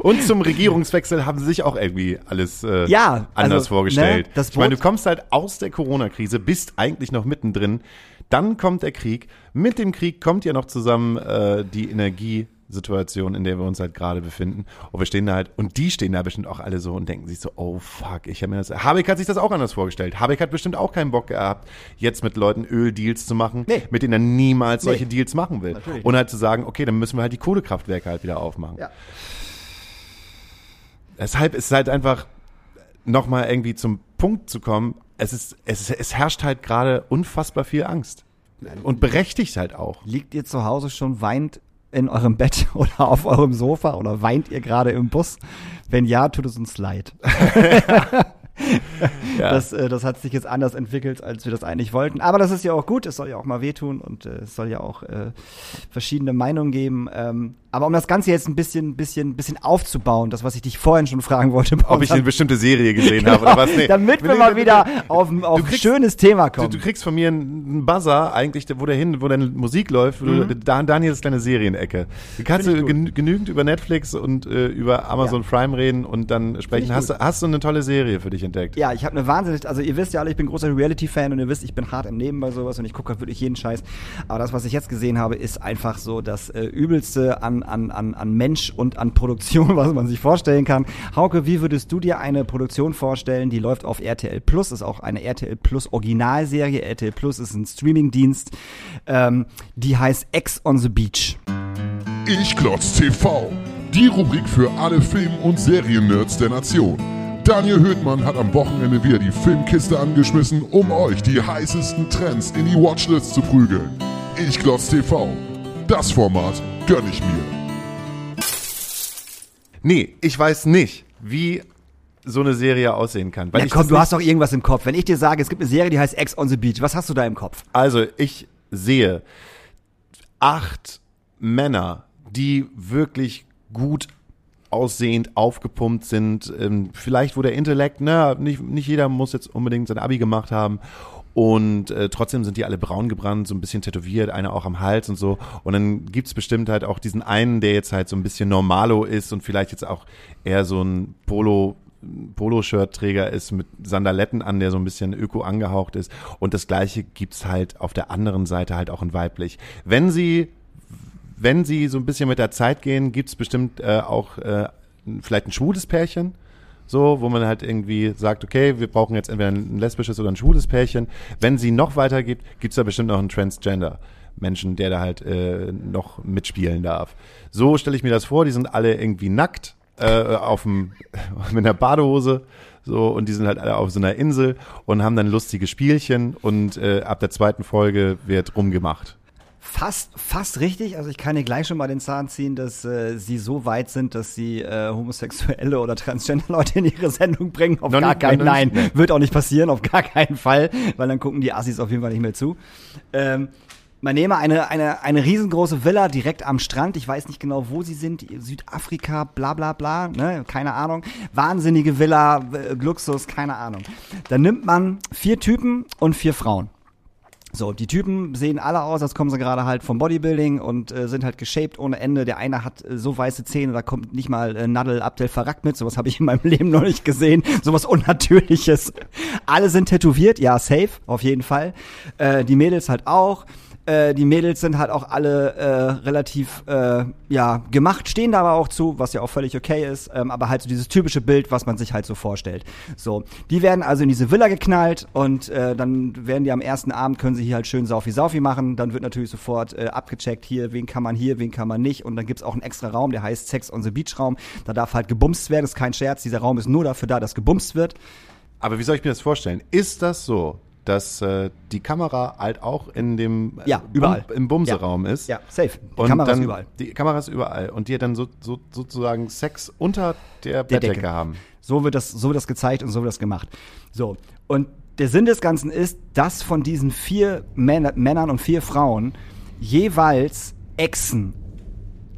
Und zum Regierungswechsel haben sie sich auch irgendwie alles äh, Ja, anders also, vorgestellt. ne, ich meine, du kommst halt aus der Corona-Krise, bist eigentlich noch mittendrin. Dann kommt der Krieg. Mit dem Krieg kommt ja noch zusammen äh, die Energiesituation, in der wir uns halt gerade befinden. Und wir stehen da halt, und die stehen da bestimmt auch alle so und denken sich so, oh fuck, ich habe mir das. Habeck hat sich das auch anders vorgestellt. Habeck hat bestimmt auch keinen Bock gehabt, jetzt mit Leuten Öldeals zu machen, Nee. mit denen er niemals Nee. solche Deals machen will. Natürlich Und halt zu sagen, okay, dann müssen wir halt die Kohlekraftwerke halt wieder aufmachen. Ja. Deshalb ist es halt einfach nochmal irgendwie zum Punkt zu kommen. Es ist, es, es herrscht halt gerade unfassbar viel Angst. Und berechtigt halt auch. Liegt ihr zu Hause schon weint in eurem Bett oder auf eurem Sofa oder weint ihr gerade im Bus? Wenn ja, tut es uns leid. Ja. Das, äh, das hat sich jetzt anders entwickelt, als wir das eigentlich wollten. Aber das ist ja auch gut, es soll ja auch mal wehtun und äh, es soll ja auch äh, verschiedene Meinungen geben. Ähm, aber um das Ganze jetzt ein bisschen, bisschen, bisschen aufzubauen, das, was ich dich vorhin schon fragen wollte, Ob ich eine bestimmte Serie gesehen habe oder was? Nee. damit wir mal wieder auf, ein- auf ein kriegst- schönes Thema Du, kommen. du kriegst von mir einen Buzzer, eigentlich, wo der hin, wo deine Musik läuft, wo du, da, Daniels kleine Serienecke. Du kannst Mhm. Du genü- genügend über Netflix und äh, über Amazon Prime reden und dann sprechen. Hast, du- hast du eine tolle Serie für dich entdeckt? Ja, ich habe eine wahnsinnig, also ihr wisst ja alle, ich bin großer Reality-Fan und ihr wisst, ich bin hart im Leben bei sowas und ich gucke halt wirklich jeden Scheiß. Aber das, was ich jetzt gesehen habe, ist einfach so das äh, Übelste an, an, an, an Mensch und an Produktion, was man sich vorstellen kann. Hauke, wie würdest du dir eine Produktion vorstellen, die läuft auf RTL Plus, ist auch eine RTL Plus Originalserie. RTL Plus ist ein Streamingdienst, ähm, die heißt Ex on the Beach. Ich Klotz TV, die Rubrik für alle Film- und Seriennerds der Nation. Daniel Höhtmann hat am Wochenende wieder die Filmkiste angeschmissen, um euch die heißesten Trends in die Watchlist zu prügeln. Ich Klotz TV, das Format gönn ich mir. Nee, ich weiß nicht, wie so eine Serie aussehen kann. Weil Ja, ich komm, du hast doch irgendwas im Kopf. Wenn ich dir sage, es gibt eine Serie, die heißt Ex on the Beach, was hast du da im Kopf? Also, ich sehe acht Männer, die wirklich gut aussehend, aufgepumpt sind. Ähm, vielleicht, wo der Intellekt, na, nicht, nicht jeder muss jetzt unbedingt sein Abi gemacht haben. Und äh, trotzdem sind die alle braun gebrannt, so ein bisschen tätowiert, einer auch am Hals und so. Und dann gibt's bestimmt halt auch diesen einen, der jetzt halt so ein bisschen normalo ist und vielleicht jetzt auch eher so ein Polo Poloshirt-Träger ist mit Sandaletten an, der so ein bisschen öko angehaucht ist. Und das gleiche gibt's halt auf der anderen Seite halt auch in weiblich. Wenn sie, wenn sie so ein bisschen mit der Zeit gehen, gibt's bestimmt äh, auch äh, vielleicht ein schwules Pärchen. So, wo man halt irgendwie sagt, okay, wir brauchen jetzt entweder ein lesbisches oder ein schwules Pärchen. Wenn sie noch weiter gibt, gibt's da bestimmt noch einen Transgender. Menschen, der da halt äh, noch mitspielen darf. So stelle ich mir das vor, die sind alle irgendwie nackt, äh, auf dem, mit einer Badehose, so, und die sind halt alle auf so einer Insel und haben dann lustige Spielchen und äh, ab der zweiten Folge wird rumgemacht. Fast, fast richtig. Also ich kann dir gleich schon mal den Zahn ziehen, dass äh, sie so weit sind, dass sie äh, homosexuelle oder transgender Leute in ihre Sendung bringen. Auf Noch gar keinen, noch nein, nicht, wird auch nicht passieren, auf gar keinen Fall, weil dann gucken die Assis auf jeden Fall nicht mehr zu. Ähm, man nehme eine, eine, eine riesengroße Villa direkt am Strand. Ich weiß nicht genau, wo sie sind. Südafrika, bla bla bla, ne? keine Ahnung. Wahnsinnige Villa, äh, Luxus, keine Ahnung. Dann nimmt man vier Typen und vier Frauen. So, die Typen sehen alle aus, als kommen sie gerade halt vom Bodybuilding und äh, sind halt geshaped ohne Ende. Der eine hat äh, so weiße Zähne, da kommt nicht mal äh, Nadel Abdel Farag mit. Sowas habe ich in meinem Leben noch nicht gesehen. Sowas Unnatürliches. Alle sind tätowiert, ja, safe, auf jeden Fall. Äh, die Mädels halt auch. Äh, die Mädels sind halt auch alle äh, relativ äh, ja gemacht, stehen da aber auch zu, was ja auch völlig okay ist. Ähm, aber halt so dieses typische Bild, was man sich halt so vorstellt. So, die werden also in diese Villa geknallt und äh, dann werden die am ersten Abend können sie hier halt schön Saufi Saufi machen. Dann wird natürlich sofort äh, abgecheckt, hier, wen kann man hier, wen kann man nicht. Und dann gibt's auch einen extra Raum, der heißt Sex on the Beach Raum. Da darf halt gebumst werden, ist kein Scherz. Dieser Raum ist nur dafür da, dass gebumst wird. Aber wie soll ich mir das vorstellen? Ist das so, dass äh, die Kamera halt auch in dem äh, Ja, überall. Bum, im Bumseraum ist? Ja, safe. Die und Kamera dann, ist überall. Die Kamera ist überall. Und die dann so, so, sozusagen Sex unter der, Der Bettdecke Decke. haben. So wird das, so wird das gezeigt und so wird das gemacht. So. Und der Sinn des Ganzen ist, dass von diesen vier Männer, Männern und vier Frauen jeweils Exen,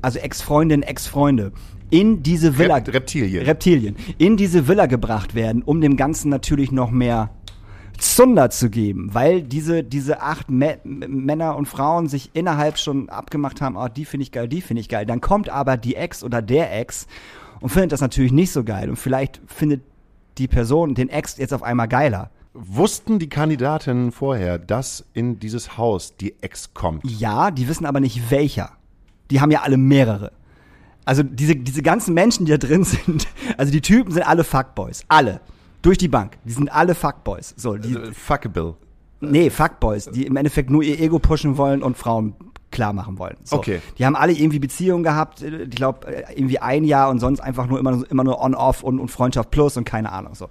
also Ex-Freundinnen, Ex-Freunde, in diese Villa, Rep- Reptilien. Reptilien, in diese Villa gebracht werden, um dem Ganzen natürlich noch mehr Zunder zu geben, weil diese, diese acht Mä- Männer und Frauen sich innerhalb schon abgemacht haben, oh, die finde ich geil, die finde ich geil. Dann kommt aber die Ex oder der Ex und findet das natürlich nicht so geil und vielleicht findet die Person den Ex jetzt auf einmal geiler. Wussten die Kandidatinnen vorher, dass in dieses Haus die Ex kommt? Ja, die wissen aber nicht welcher. Die haben ja alle mehrere. Also diese, diese ganzen Menschen, die da drin sind, also die Typen sind alle Fuckboys. Alle. Durch die Bank. Die sind alle Fuckboys. So, die, Äh, Fuckable. Nee, Fuckboys, die im Endeffekt nur ihr Ego pushen wollen und Frauen klar machen wollen. So. Okay. Die haben alle irgendwie Beziehungen gehabt, äh, ich glaube irgendwie ein Jahr und sonst einfach nur immer, immer nur on-off und, und Freundschaft plus und keine Ahnung so.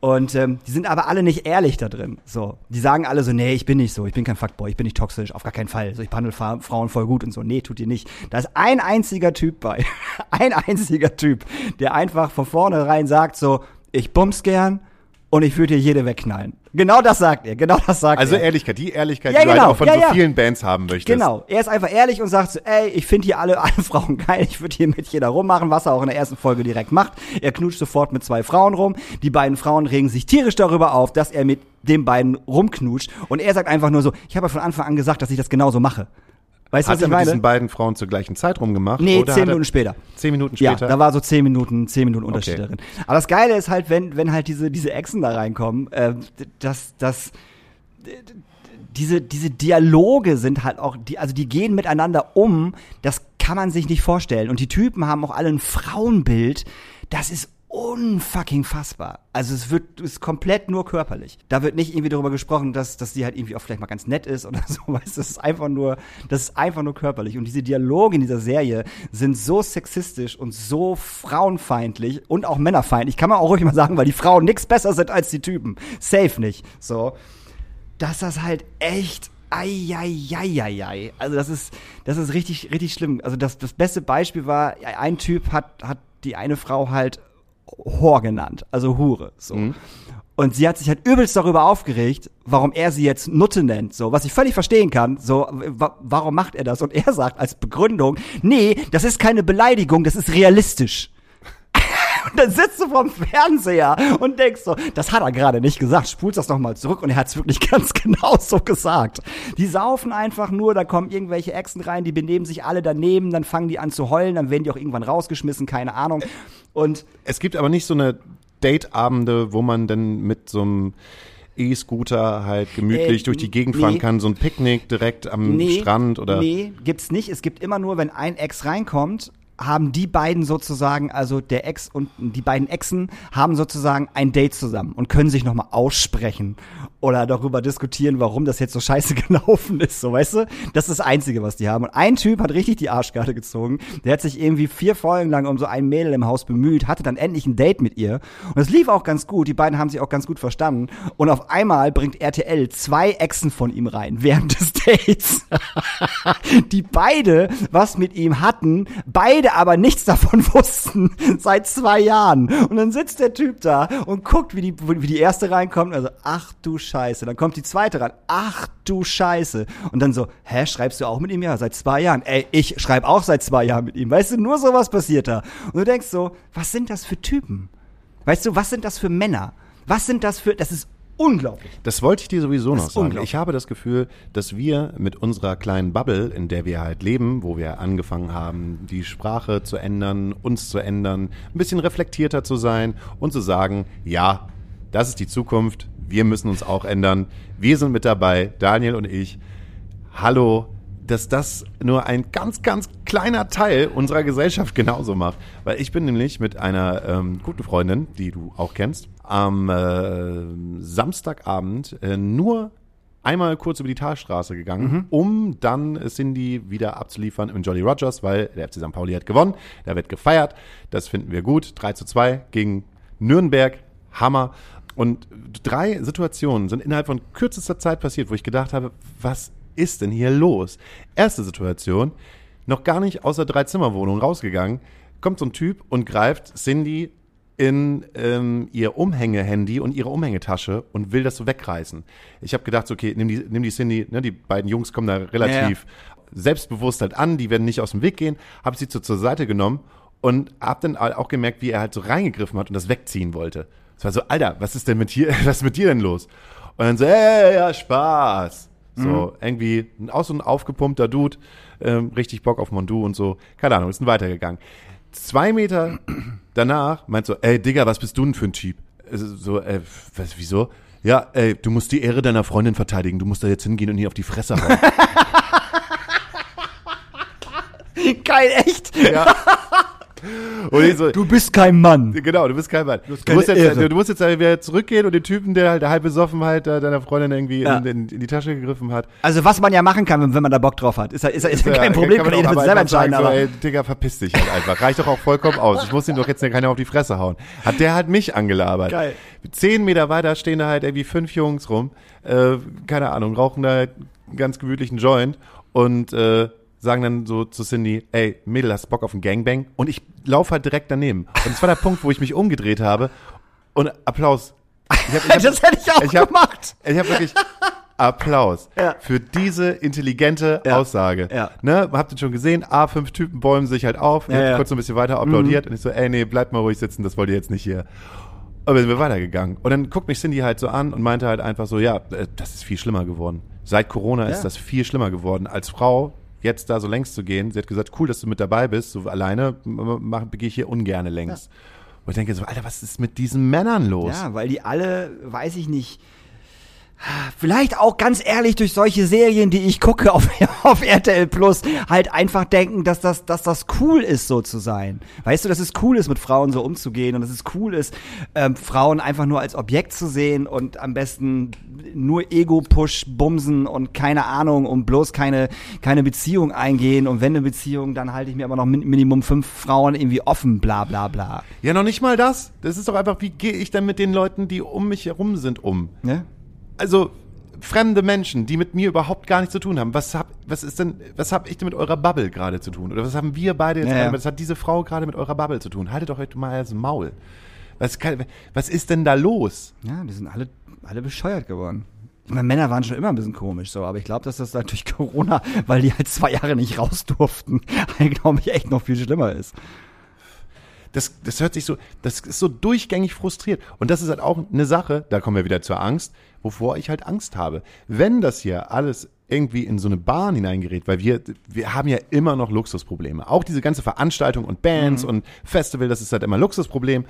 Und ähm, die sind aber alle nicht ehrlich da drin. So, die sagen alle so, nee, ich bin nicht so, ich bin kein Fuckboy, ich bin nicht toxisch, auf gar keinen Fall. So, ich behandle Fra Frauen voll gut und so. Nee, tut ihr nicht. Da ist ein einziger Typ bei, ein einziger Typ, der einfach von vornherein sagt so, ich bums gern und ich würde dir jede wegknallen. Genau das sagt er, genau das sagt Also er. Ehrlichkeit, die Ehrlichkeit, Ja, die du genau, halt auch von ja, so ja. vielen Bands haben möchtest. Genau, er ist einfach ehrlich und sagt so, ey, ich finde hier alle, alle Frauen geil, ich würde hier mit jeder rummachen, was er auch in der ersten Folge direkt macht. Er knutscht sofort mit zwei Frauen rum. Die beiden Frauen regen sich tierisch darüber auf, dass er mit den beiden rumknutscht. Und er sagt einfach nur so, ich habe ja von Anfang an gesagt, dass ich das genauso mache. Weißt du, Hat was er ich mit meine? diesen beiden Frauen zur gleichen Zeit rumgemacht? Nee, oder zehn er- Minuten später. Zehn Minuten Ja, später? da war so zehn Minuten, zehn Minuten Unterschied Okay. darin. Aber das Geile ist halt, wenn, wenn halt diese, diese Echsen da reinkommen, äh, dass, dass diese, diese Dialoge sind halt auch, die, also die gehen miteinander um, das kann man sich nicht vorstellen. Und die Typen haben auch alle ein Frauenbild, das ist unfucking fassbar. Also es wird, ist komplett nur körperlich. Da wird nicht irgendwie darüber gesprochen, dass, dass sie halt irgendwie auch vielleicht mal ganz nett ist oder so, weißt das ist einfach nur, das ist einfach nur körperlich. Und diese Dialoge in dieser Serie sind so sexistisch und so frauenfeindlich und auch männerfeindlich. Kann man auch ruhig mal sagen, weil die Frauen nix besser sind als die Typen. Safe nicht. So dass das halt echt Eieieiei. Also das ist, das ist richtig, richtig schlimm. Also das, das beste Beispiel war, ein Typ hat, hat die eine Frau halt Whore genannt, also Hure. So. Und sie hat sich halt übelst darüber aufgeregt, warum er sie jetzt Nutte nennt, so, was ich völlig verstehen kann, so, wa warum macht er das? Und er sagt als Begründung, nee, das ist keine Beleidigung, das ist realistisch. Und dann sitzt du vorm Fernseher und denkst so, das hat er gerade nicht gesagt, spulst das nochmal zurück und er hat es wirklich ganz genau so gesagt. Die saufen einfach nur, da kommen irgendwelche Echsen rein, die benehmen sich alle daneben, dann fangen die an zu heulen, dann werden die auch irgendwann rausgeschmissen, keine Ahnung. Und Es gibt aber nicht so eine Dateabende, wo man dann mit so einem E-Scooter halt gemütlich Äh, durch die Gegend fahren nee. kann, so ein Picknick direkt am Strand oder Nee, gibt's nicht. Es gibt immer nur, wenn ein Ex reinkommt, haben die beiden sozusagen, also der Ex und die beiden Exen haben sozusagen ein Date zusammen und können sich nochmal aussprechen oder darüber diskutieren, warum das jetzt so scheiße gelaufen ist, so weißt du? Das ist das Einzige, was die haben. Und ein Typ hat richtig die Arschkarte gezogen. Der hat sich irgendwie vier Folgen lang um so ein Mädel im Haus bemüht, hatte dann endlich ein Date mit ihr. Und es lief auch ganz gut. Die beiden haben sich auch ganz gut verstanden. Und auf einmal bringt RTL zwei Exen von ihm rein während des Dates die beide was mit ihm hatten, beide aber nichts davon wussten seit zwei Jahren. Und dann sitzt der Typ da und guckt, wie die, wie die erste reinkommt. Also, ach du Scheiße. Dann kommt die zweite ran. Ach du Scheiße. Und dann so, hä, schreibst du auch mit ihm? Ja, seit zwei Jahren. Ey, ich schreibe auch seit zwei Jahren mit ihm. Weißt du, nur sowas passiert da. Und du denkst so, was sind das für Typen? Weißt du, was sind das für Männer? Was sind das für, das ist unglaublich. Das wollte ich dir sowieso noch sagen. Ich habe das Gefühl, dass wir mit unserer kleinen Bubble, in der wir halt leben, wo wir angefangen haben, die Sprache zu ändern, uns zu ändern, ein bisschen reflektierter zu sein und zu sagen, ja, das ist die Zukunft, wir müssen uns auch ändern. Wir sind mit dabei, Daniel und ich hallo, dass das nur ein ganz, ganz kleiner Teil unserer Gesellschaft genauso macht. Weil ich bin nämlich mit einer ähm, guten Freundin, die du auch kennst, am äh, Samstagabend äh, nur einmal kurz über die Talstraße gegangen, um dann Cindy wieder abzuliefern im Jolly Rogers, weil der FC St. Pauli hat gewonnen, da wird gefeiert, das finden wir gut, 3 zu 2 gegen Nürnberg, Hammer. Und drei Situationen sind innerhalb von kürzester Zeit passiert, wo ich gedacht habe, was ist denn hier los? Erste Situation, noch gar nicht aus der Dreizimmerwohnung rausgegangen, kommt so ein Typ und greift Cindy in ähm, ihr Umhängehandy und ihre Umhängetasche und will das so wegreißen. Ich habe gedacht, so, okay, nimm die, nimm die Cindy, ne, die beiden Jungs kommen da relativ selbstbewusst halt an, die werden nicht aus dem Weg gehen, habe sie so zur Seite genommen und habe dann auch gemerkt, wie er halt so reingegriffen hat und das wegziehen wollte. Es war so, Alter, was ist denn mit hier, was ist mit dir denn los? Und dann so, ey, ja, Spaß. So, irgendwie auch so ein aufgepumpter Dude, ähm, richtig Bock auf Mondu und so. Keine Ahnung, ist dann weitergegangen. Zwei Meter danach meint so, ey, Digga, was bist du denn für ein Typ? Also So, äh, was, wieso? Ja, ey, du musst die Ehre deiner Freundin verteidigen. Du musst da jetzt hingehen und ihr auf die Fresse hauen. Geil, echt? ja. Und ich so, Du bist kein Mann. Genau, du bist kein Mann. Du, keine musst jetzt, du musst jetzt wieder zurückgehen und den Typen, der halt halb besoffen halt äh, deiner Freundin irgendwie Ja. in, in, in die Tasche gegriffen hat. Also was man ja machen kann, wenn, wenn man da Bock drauf hat, ist ist ist ja kein Problem, kann kann jeder selber einfach sagen, entscheiden, so, aber ey, Digga, verpiss dich halt einfach. Reicht doch auch vollkommen aus. Ich muss ihm doch jetzt keiner auf die Fresse hauen. Hat der halt mich angelabert. Geil. Zehn Meter weiter stehen da halt irgendwie fünf Jungs rum, äh, keine Ahnung, rauchen da halt einen ganz gemütlichen Joint und äh, sagen dann so zu Cindy, ey, Mädel, hast Bock auf einen Gangbang? Und ich laufe halt direkt daneben. Und das war der Punkt, wo ich mich umgedreht habe und Applaus. Ich hab, ich hab, das hätte ich auch ich hab, gemacht. Ich habe wirklich Applaus Ja. für diese intelligente Ja. Aussage. Ja. Ne, habt ihr schon gesehen? A, fünf Typen bäumen sich halt auf. Ich Ja, ja. Mhm. kurz so ein bisschen weiter applaudiert und ich so, ey, nee, bleibt mal ruhig sitzen, das wollt ihr jetzt nicht hier. Aber sind wir weitergegangen. Und dann guckt mich Cindy halt so an und meinte halt einfach so, ja, äh, das ist viel schlimmer geworden. Seit Corona ist das viel schlimmer geworden. Als Frau jetzt da so längs zu gehen, sie hat gesagt, cool, dass du mit dabei bist, so alleine gehe ich hier ungerne längs. Und ich denke so, Alter, was ist mit diesen Männern los? Ja, weil die alle, weiß ich nicht, vielleicht auch ganz ehrlich durch solche Serien, die ich gucke auf, auf RTL Plus, halt einfach denken, dass das, dass das cool ist, so zu sein. Weißt du, dass es cool ist, mit Frauen so umzugehen und dass es cool ist, ähm, Frauen einfach nur als Objekt zu sehen und am besten nur Ego-Push bumsen und keine Ahnung und bloß keine, keine Beziehung eingehen und wenn eine Beziehung, dann halte ich mir aber noch min Minimum fünf Frauen irgendwie offen, bla bla bla. Ja, noch nicht mal das. Das ist doch einfach, wie gehe ich denn mit den Leuten, die um mich herum sind, um? Ne? Also fremde Menschen, die mit mir überhaupt gar nichts zu tun haben. Was hab, was ist denn, was hab ich denn mit eurer Bubble gerade zu tun? Oder was haben wir beide jetzt Ja, gerade, was hat diese Frau gerade mit eurer Bubble zu tun? Haltet doch heute mal das Maul. Was, kann, was ist denn da los? Ja, die sind alle, alle bescheuert geworden. Ich meine, Männer waren schon immer ein bisschen komisch so, aber ich glaube, dass das halt durch Corona, weil die halt zwei Jahre nicht raus durften, glaube ich, echt noch viel schlimmer ist. Das, das hört sich so, das ist so durchgängig frustriert. Und das ist halt auch eine Sache, da kommen wir wieder zur Angst, wovor ich halt Angst habe. Wenn das hier alles irgendwie in so eine Bahn hineingerät, weil wir, wir haben ja immer noch Luxusprobleme. Auch diese ganze Veranstaltung und Bands und Festival, das ist halt immer Luxusproblem.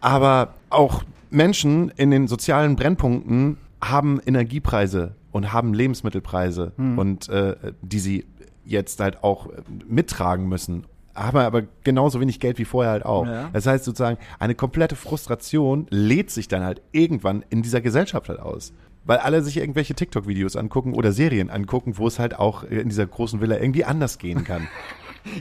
Aber auch Menschen in den sozialen Brennpunkten haben Energiepreise und haben Lebensmittelpreise und äh, die sie jetzt halt auch äh, mittragen müssen. Haben aber genauso wenig Geld wie vorher halt auch. Ja. Das heißt sozusagen, eine komplette Frustration lädt sich dann halt irgendwann in dieser Gesellschaft halt aus. Weil alle sich irgendwelche TikTok-Videos angucken oder Serien angucken, wo es halt auch in dieser großen Villa irgendwie anders gehen kann.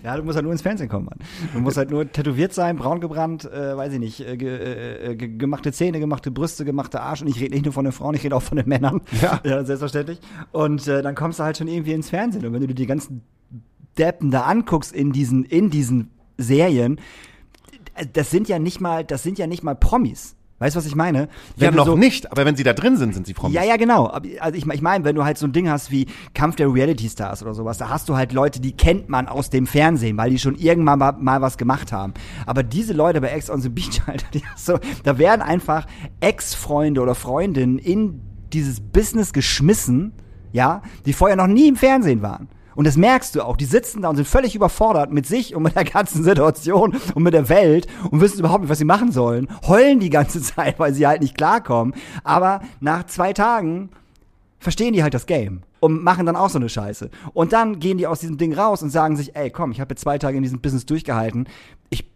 Ja, du musst halt nur ins Fernsehen kommen, Mann. Du musst halt nur tätowiert sein, braun gebrannt, äh, weiß ich nicht, äh, ge, äh, ge, gemachte Zähne, gemachte Brüste, gemachte Arsch. Und ich rede nicht nur von den Frauen, ich rede auch von den Männern. Ja. ja selbstverständlich. Und äh, dann kommst du halt schon irgendwie ins Fernsehen. Und wenn du dir die ganzen Deppen da anguckst in diesen, in diesen Serien, das sind ja nicht mal, das sind ja nicht mal Promis. Weißt du, was ich meine? ja, Wenn du noch so- nicht, aber wenn sie da drin sind, sind sie Promis. ja, ja, genau. Also ich, ich meine, wenn du halt so ein Ding hast wie Kampf der Reality Stars oder sowas, da hast du halt Leute, die kennt man aus dem Fernsehen, weil die schon irgendwann mal, mal was gemacht haben. Aber diese Leute bei Ex on the Beach, Alter, die so, da werden einfach Ex-Freunde oder Freundinnen in dieses Business geschmissen, ja, die vorher noch nie im Fernsehen waren. Und das merkst du auch. Die sitzen da und sind völlig überfordert mit sich und mit der ganzen Situation und mit der Welt und wissen überhaupt nicht, was sie machen sollen. Heulen die ganze Zeit, weil sie halt nicht klarkommen. Aber nach zwei Tagen verstehen die halt das Game. und machen dann auch so eine Scheiße. Und dann gehen die aus diesem Ding raus und sagen sich, ey, komm, ich habe jetzt zwei Tage in diesem Business durchgehalten. Ich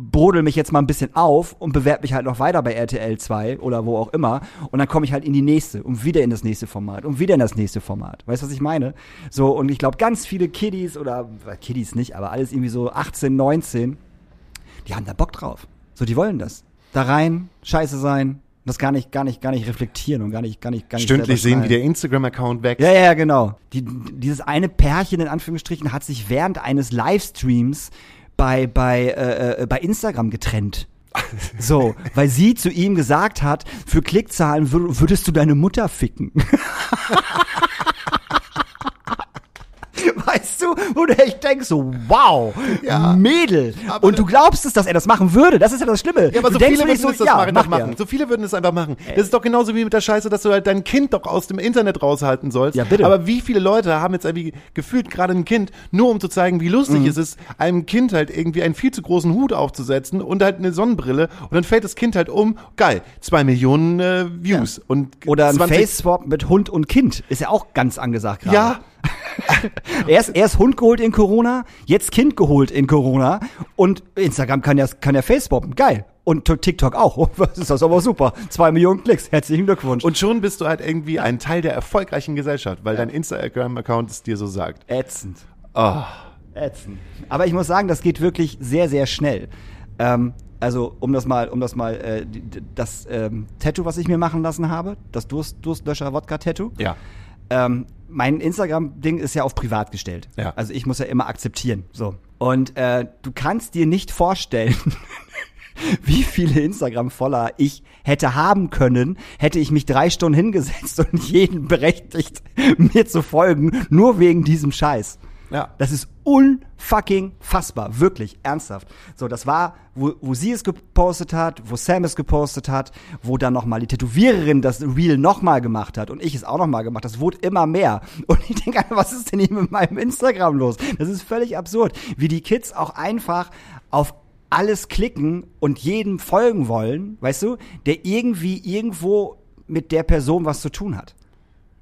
brodel mich jetzt mal ein bisschen auf und bewerbe mich halt noch weiter bei RTL 2 oder wo auch immer und dann komme ich halt in die nächste und wieder in das nächste Format und wieder in das nächste Format. Weißt du, was ich meine? So und ich glaube ganz viele Kiddies oder äh, Kiddies nicht, aber alles irgendwie so 18, 19, die haben da Bock drauf. So, die wollen das. Da rein, scheiße sein, das gar nicht, gar nicht, gar nicht reflektieren und gar nicht, gar nicht, gar nicht Stündlich sehen, wie der Instagram-Account wächst. Ja, ja, ja, genau. Die, dieses eine Pärchen in Anführungsstrichen hat sich während eines Livestreams bei, bei, äh, äh, bei Instagram getrennt. So, weil sie zu ihm gesagt hat, für Klickzahlen wür würdest du deine Mutter ficken. Weißt du, wo du echt denkst, so, wow, Ja. Mädel. Aber Und du glaubst es, dass er das machen würde. Das ist ja das Schlimme. Ja, aber du so denkst viele würden es das ja, machen, machen. So viele würden es einfach machen. Das ist doch genauso wie mit der Scheiße, dass du halt dein Kind doch aus dem Internet raushalten sollst. Ja, bitte. Aber wie viele Leute haben jetzt irgendwie gefühlt gerade ein Kind, nur um zu zeigen, wie lustig Mhm. es ist, einem Kind halt irgendwie einen viel zu großen Hut aufzusetzen und halt eine Sonnenbrille und dann fällt das Kind halt um. Geil, zwei Millionen äh, Views und Oder ein 20 Face-Swap mit Hund und Kind. Ist ja auch ganz angesagt gerade. Ja, Erst, erst Hund geholt in Corona, jetzt Kind geholt in Corona und Instagram kann ja, kann ja Face-Swappen. Geil. Und TikTok auch. Das ist das aber super. Zwei Millionen Klicks. Herzlichen Glückwunsch. und schon bist du halt irgendwie ein Teil der erfolgreichen Gesellschaft, weil dein Instagram-Account es dir so sagt. ätzend. Oh. Ätzend. Aber ich muss sagen, das geht wirklich sehr, sehr schnell. Ähm, also, um das mal, um das mal, äh, das ähm, Tattoo, was ich mir machen lassen habe, das Durst, Durstlöscher-Wodka-Tattoo, Ja. Ähm, mein Instagram-Ding ist ja auf privat gestellt. Ja. Also ich muss ja immer akzeptieren. So. Und äh, du kannst dir nicht vorstellen, wie viele Instagram-Follower ich hätte haben können, hätte ich mich drei Stunden hingesetzt und jeden berechtigt, mir zu folgen, nur wegen diesem Scheiß. Ja. Das ist unfucking fassbar, wirklich, ernsthaft. So, das war, wo, wo sie es gepostet hat, wo Sam es gepostet hat, wo dann nochmal die Tätowiererin das Reel nochmal gemacht hat und ich es auch nochmal gemacht. Das wurde immer mehr. Und ich denke, was ist denn hier mit meinem Instagram los? Das ist völlig absurd, wie die Kids auch einfach auf alles klicken und jedem folgen wollen, weißt du, der irgendwie irgendwo mit der Person was zu tun hat.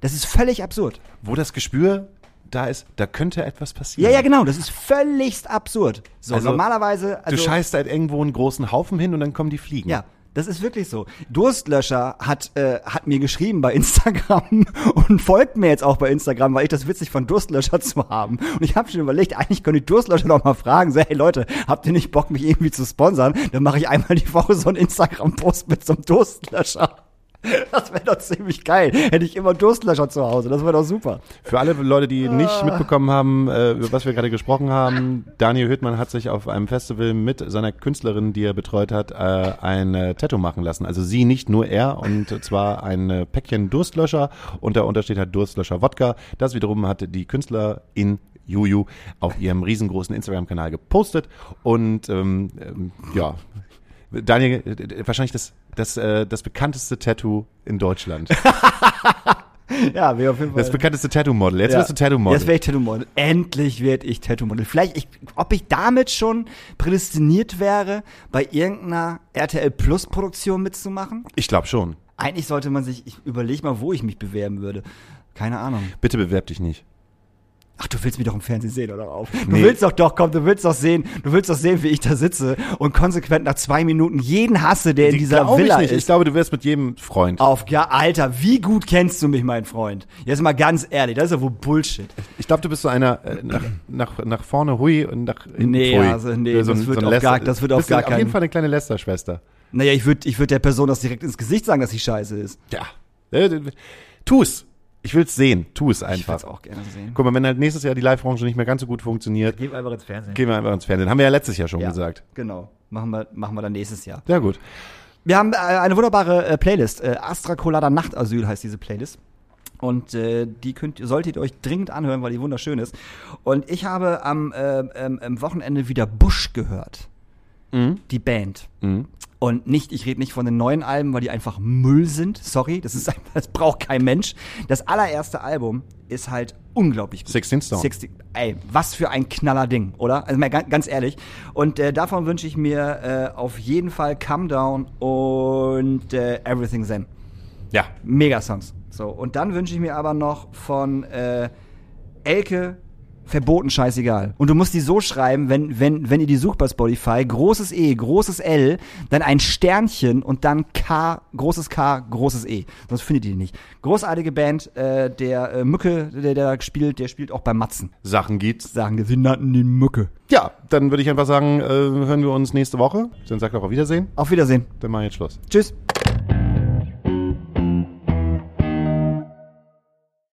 Das ist völlig absurd. Wo das Gespür da ist, da könnte etwas passieren. Ja, ja, genau. Das ist völligst absurd. So, Also, normalerweise. Also, du scheißt halt irgendwo einen großen Haufen hin und dann kommen die Fliegen. Ja, das ist wirklich so. Durstlöscher hat, äh, hat mir geschrieben bei Instagram und folgt mir jetzt auch bei Instagram, weil ich das witzig fand, Durstlöscher zu haben. Und ich habe schon überlegt, eigentlich könnte ich Durstlöscher noch mal fragen, so, hey Leute, habt ihr nicht Bock, mich irgendwie zu sponsern? Dann mache ich einmal die Woche so einen Instagram-Post mit so einem Durstlöscher. Das wäre doch ziemlich geil. Hätte ich immer Durstlöscher zu Hause. Das wäre doch super. Für alle Leute, die Ah. nicht mitbekommen haben, äh, über was wir gerade gesprochen haben, Daniel Hüttmann hat sich auf einem Festival mit seiner Künstlerin, die er betreut hat, äh, ein äh, Tattoo machen lassen. Also sie nicht, nur er. Und zwar ein Päckchen Durstlöscher und darunter steht halt Durstlöscher Wodka. Das wiederum hatte die Künstlerin Juju auf ihrem riesengroßen Instagram-Kanal gepostet. Und ähm, ähm, ja, Daniel, wahrscheinlich das, das, äh, das bekannteste Tattoo in Deutschland. Ja, wäre auf jeden Fall. Das bekannteste Tattoo-Model. Jetzt Ja. wirst du Tattoo-Model. Jetzt werde ich Tattoo-Model. Endlich werde ich Tattoo-Model. Vielleicht, ich, ob ich damit schon prädestiniert wäre, bei irgendeiner RTL Plus Produktion mitzumachen? Ich glaube schon. Eigentlich sollte man sich, ich überlege mal, wo ich mich bewerben würde. Keine Ahnung. Bitte bewerb dich nicht. Ach, du willst mich doch im Fernsehen sehen, oder auf? Du Nee. willst doch doch, komm, du willst doch sehen, du willst doch sehen, wie ich da sitze und konsequent nach zwei Minuten jeden hasse, der in dieser Villa ich nicht. Ich ist. glaube, du wirst mit jedem Freund. Auf, ja, Alter, wie gut kennst du mich, mein Freund? Jetzt mal ganz ehrlich, das ist ja wohl Bullshit. Ich glaube, du bist so einer äh, nach, nach, nach vorne hui und nach hinten Nee, pfui. also, nee, So das wird so auf gar- das wird auf gar Auf jeden keinen- Fall eine kleine Lester-Schwester. Naja, ich würde ich würd der Person das direkt ins Gesicht sagen, dass sie scheiße ist. Ja. Äh, tu's. Ich will's sehen. Tu es Ich einfach. würde auch gerne sehen. Guck mal, wenn halt nächstes Jahr die Live-Branche nicht mehr ganz so gut funktioniert, Geh einfach ins Fernsehen. gehen wir einfach ins Fernsehen. Haben wir ja letztes Jahr schon Ja, gesagt. Genau. Machen wir, machen wir dann nächstes Jahr. Ja, gut. Wir haben äh, eine wunderbare äh, Playlist. Äh, Astra Colada Nachtasyl heißt diese Playlist. Und äh, die könnt, solltet ihr euch dringend anhören, weil die wunderschön ist. Und ich habe am äh, ähm, am Wochenende wieder Bush gehört. Die Band. Mhm. Und nicht, ich rede nicht von den neuen Alben, weil die einfach Müll sind. Sorry, das ist einfach, das braucht kein Mensch. Das allererste Album ist halt unglaublich gut. 16 Stone. 60, ey, was für ein knaller Ding, oder? Also mal ganz, ganz ehrlich. Und äh, davon wünsche ich mir äh, auf jeden Fall Come Down und äh, Everything Zen. Ja. Mega Songs. So, und dann wünsche ich mir aber noch von äh, Elke verboten scheißegal. Und du musst die so schreiben, wenn, wenn, wenn ihr die sucht bei Spotify, großes E, großes L, dann ein Sternchen und dann K, großes K, großes E. Sonst findet ihr die nicht. Großartige Band, äh, der äh, Mücke, der, der da spielt, der spielt auch bei Matzen. Sachen gibt's. Sagen wir, sie nannten die Mücke. Ja, dann würde ich einfach sagen, äh, hören wir uns nächste Woche. Dann sagt auch auf Wiedersehen. Auf Wiedersehen. Dann machen wir jetzt Schluss. Tschüss.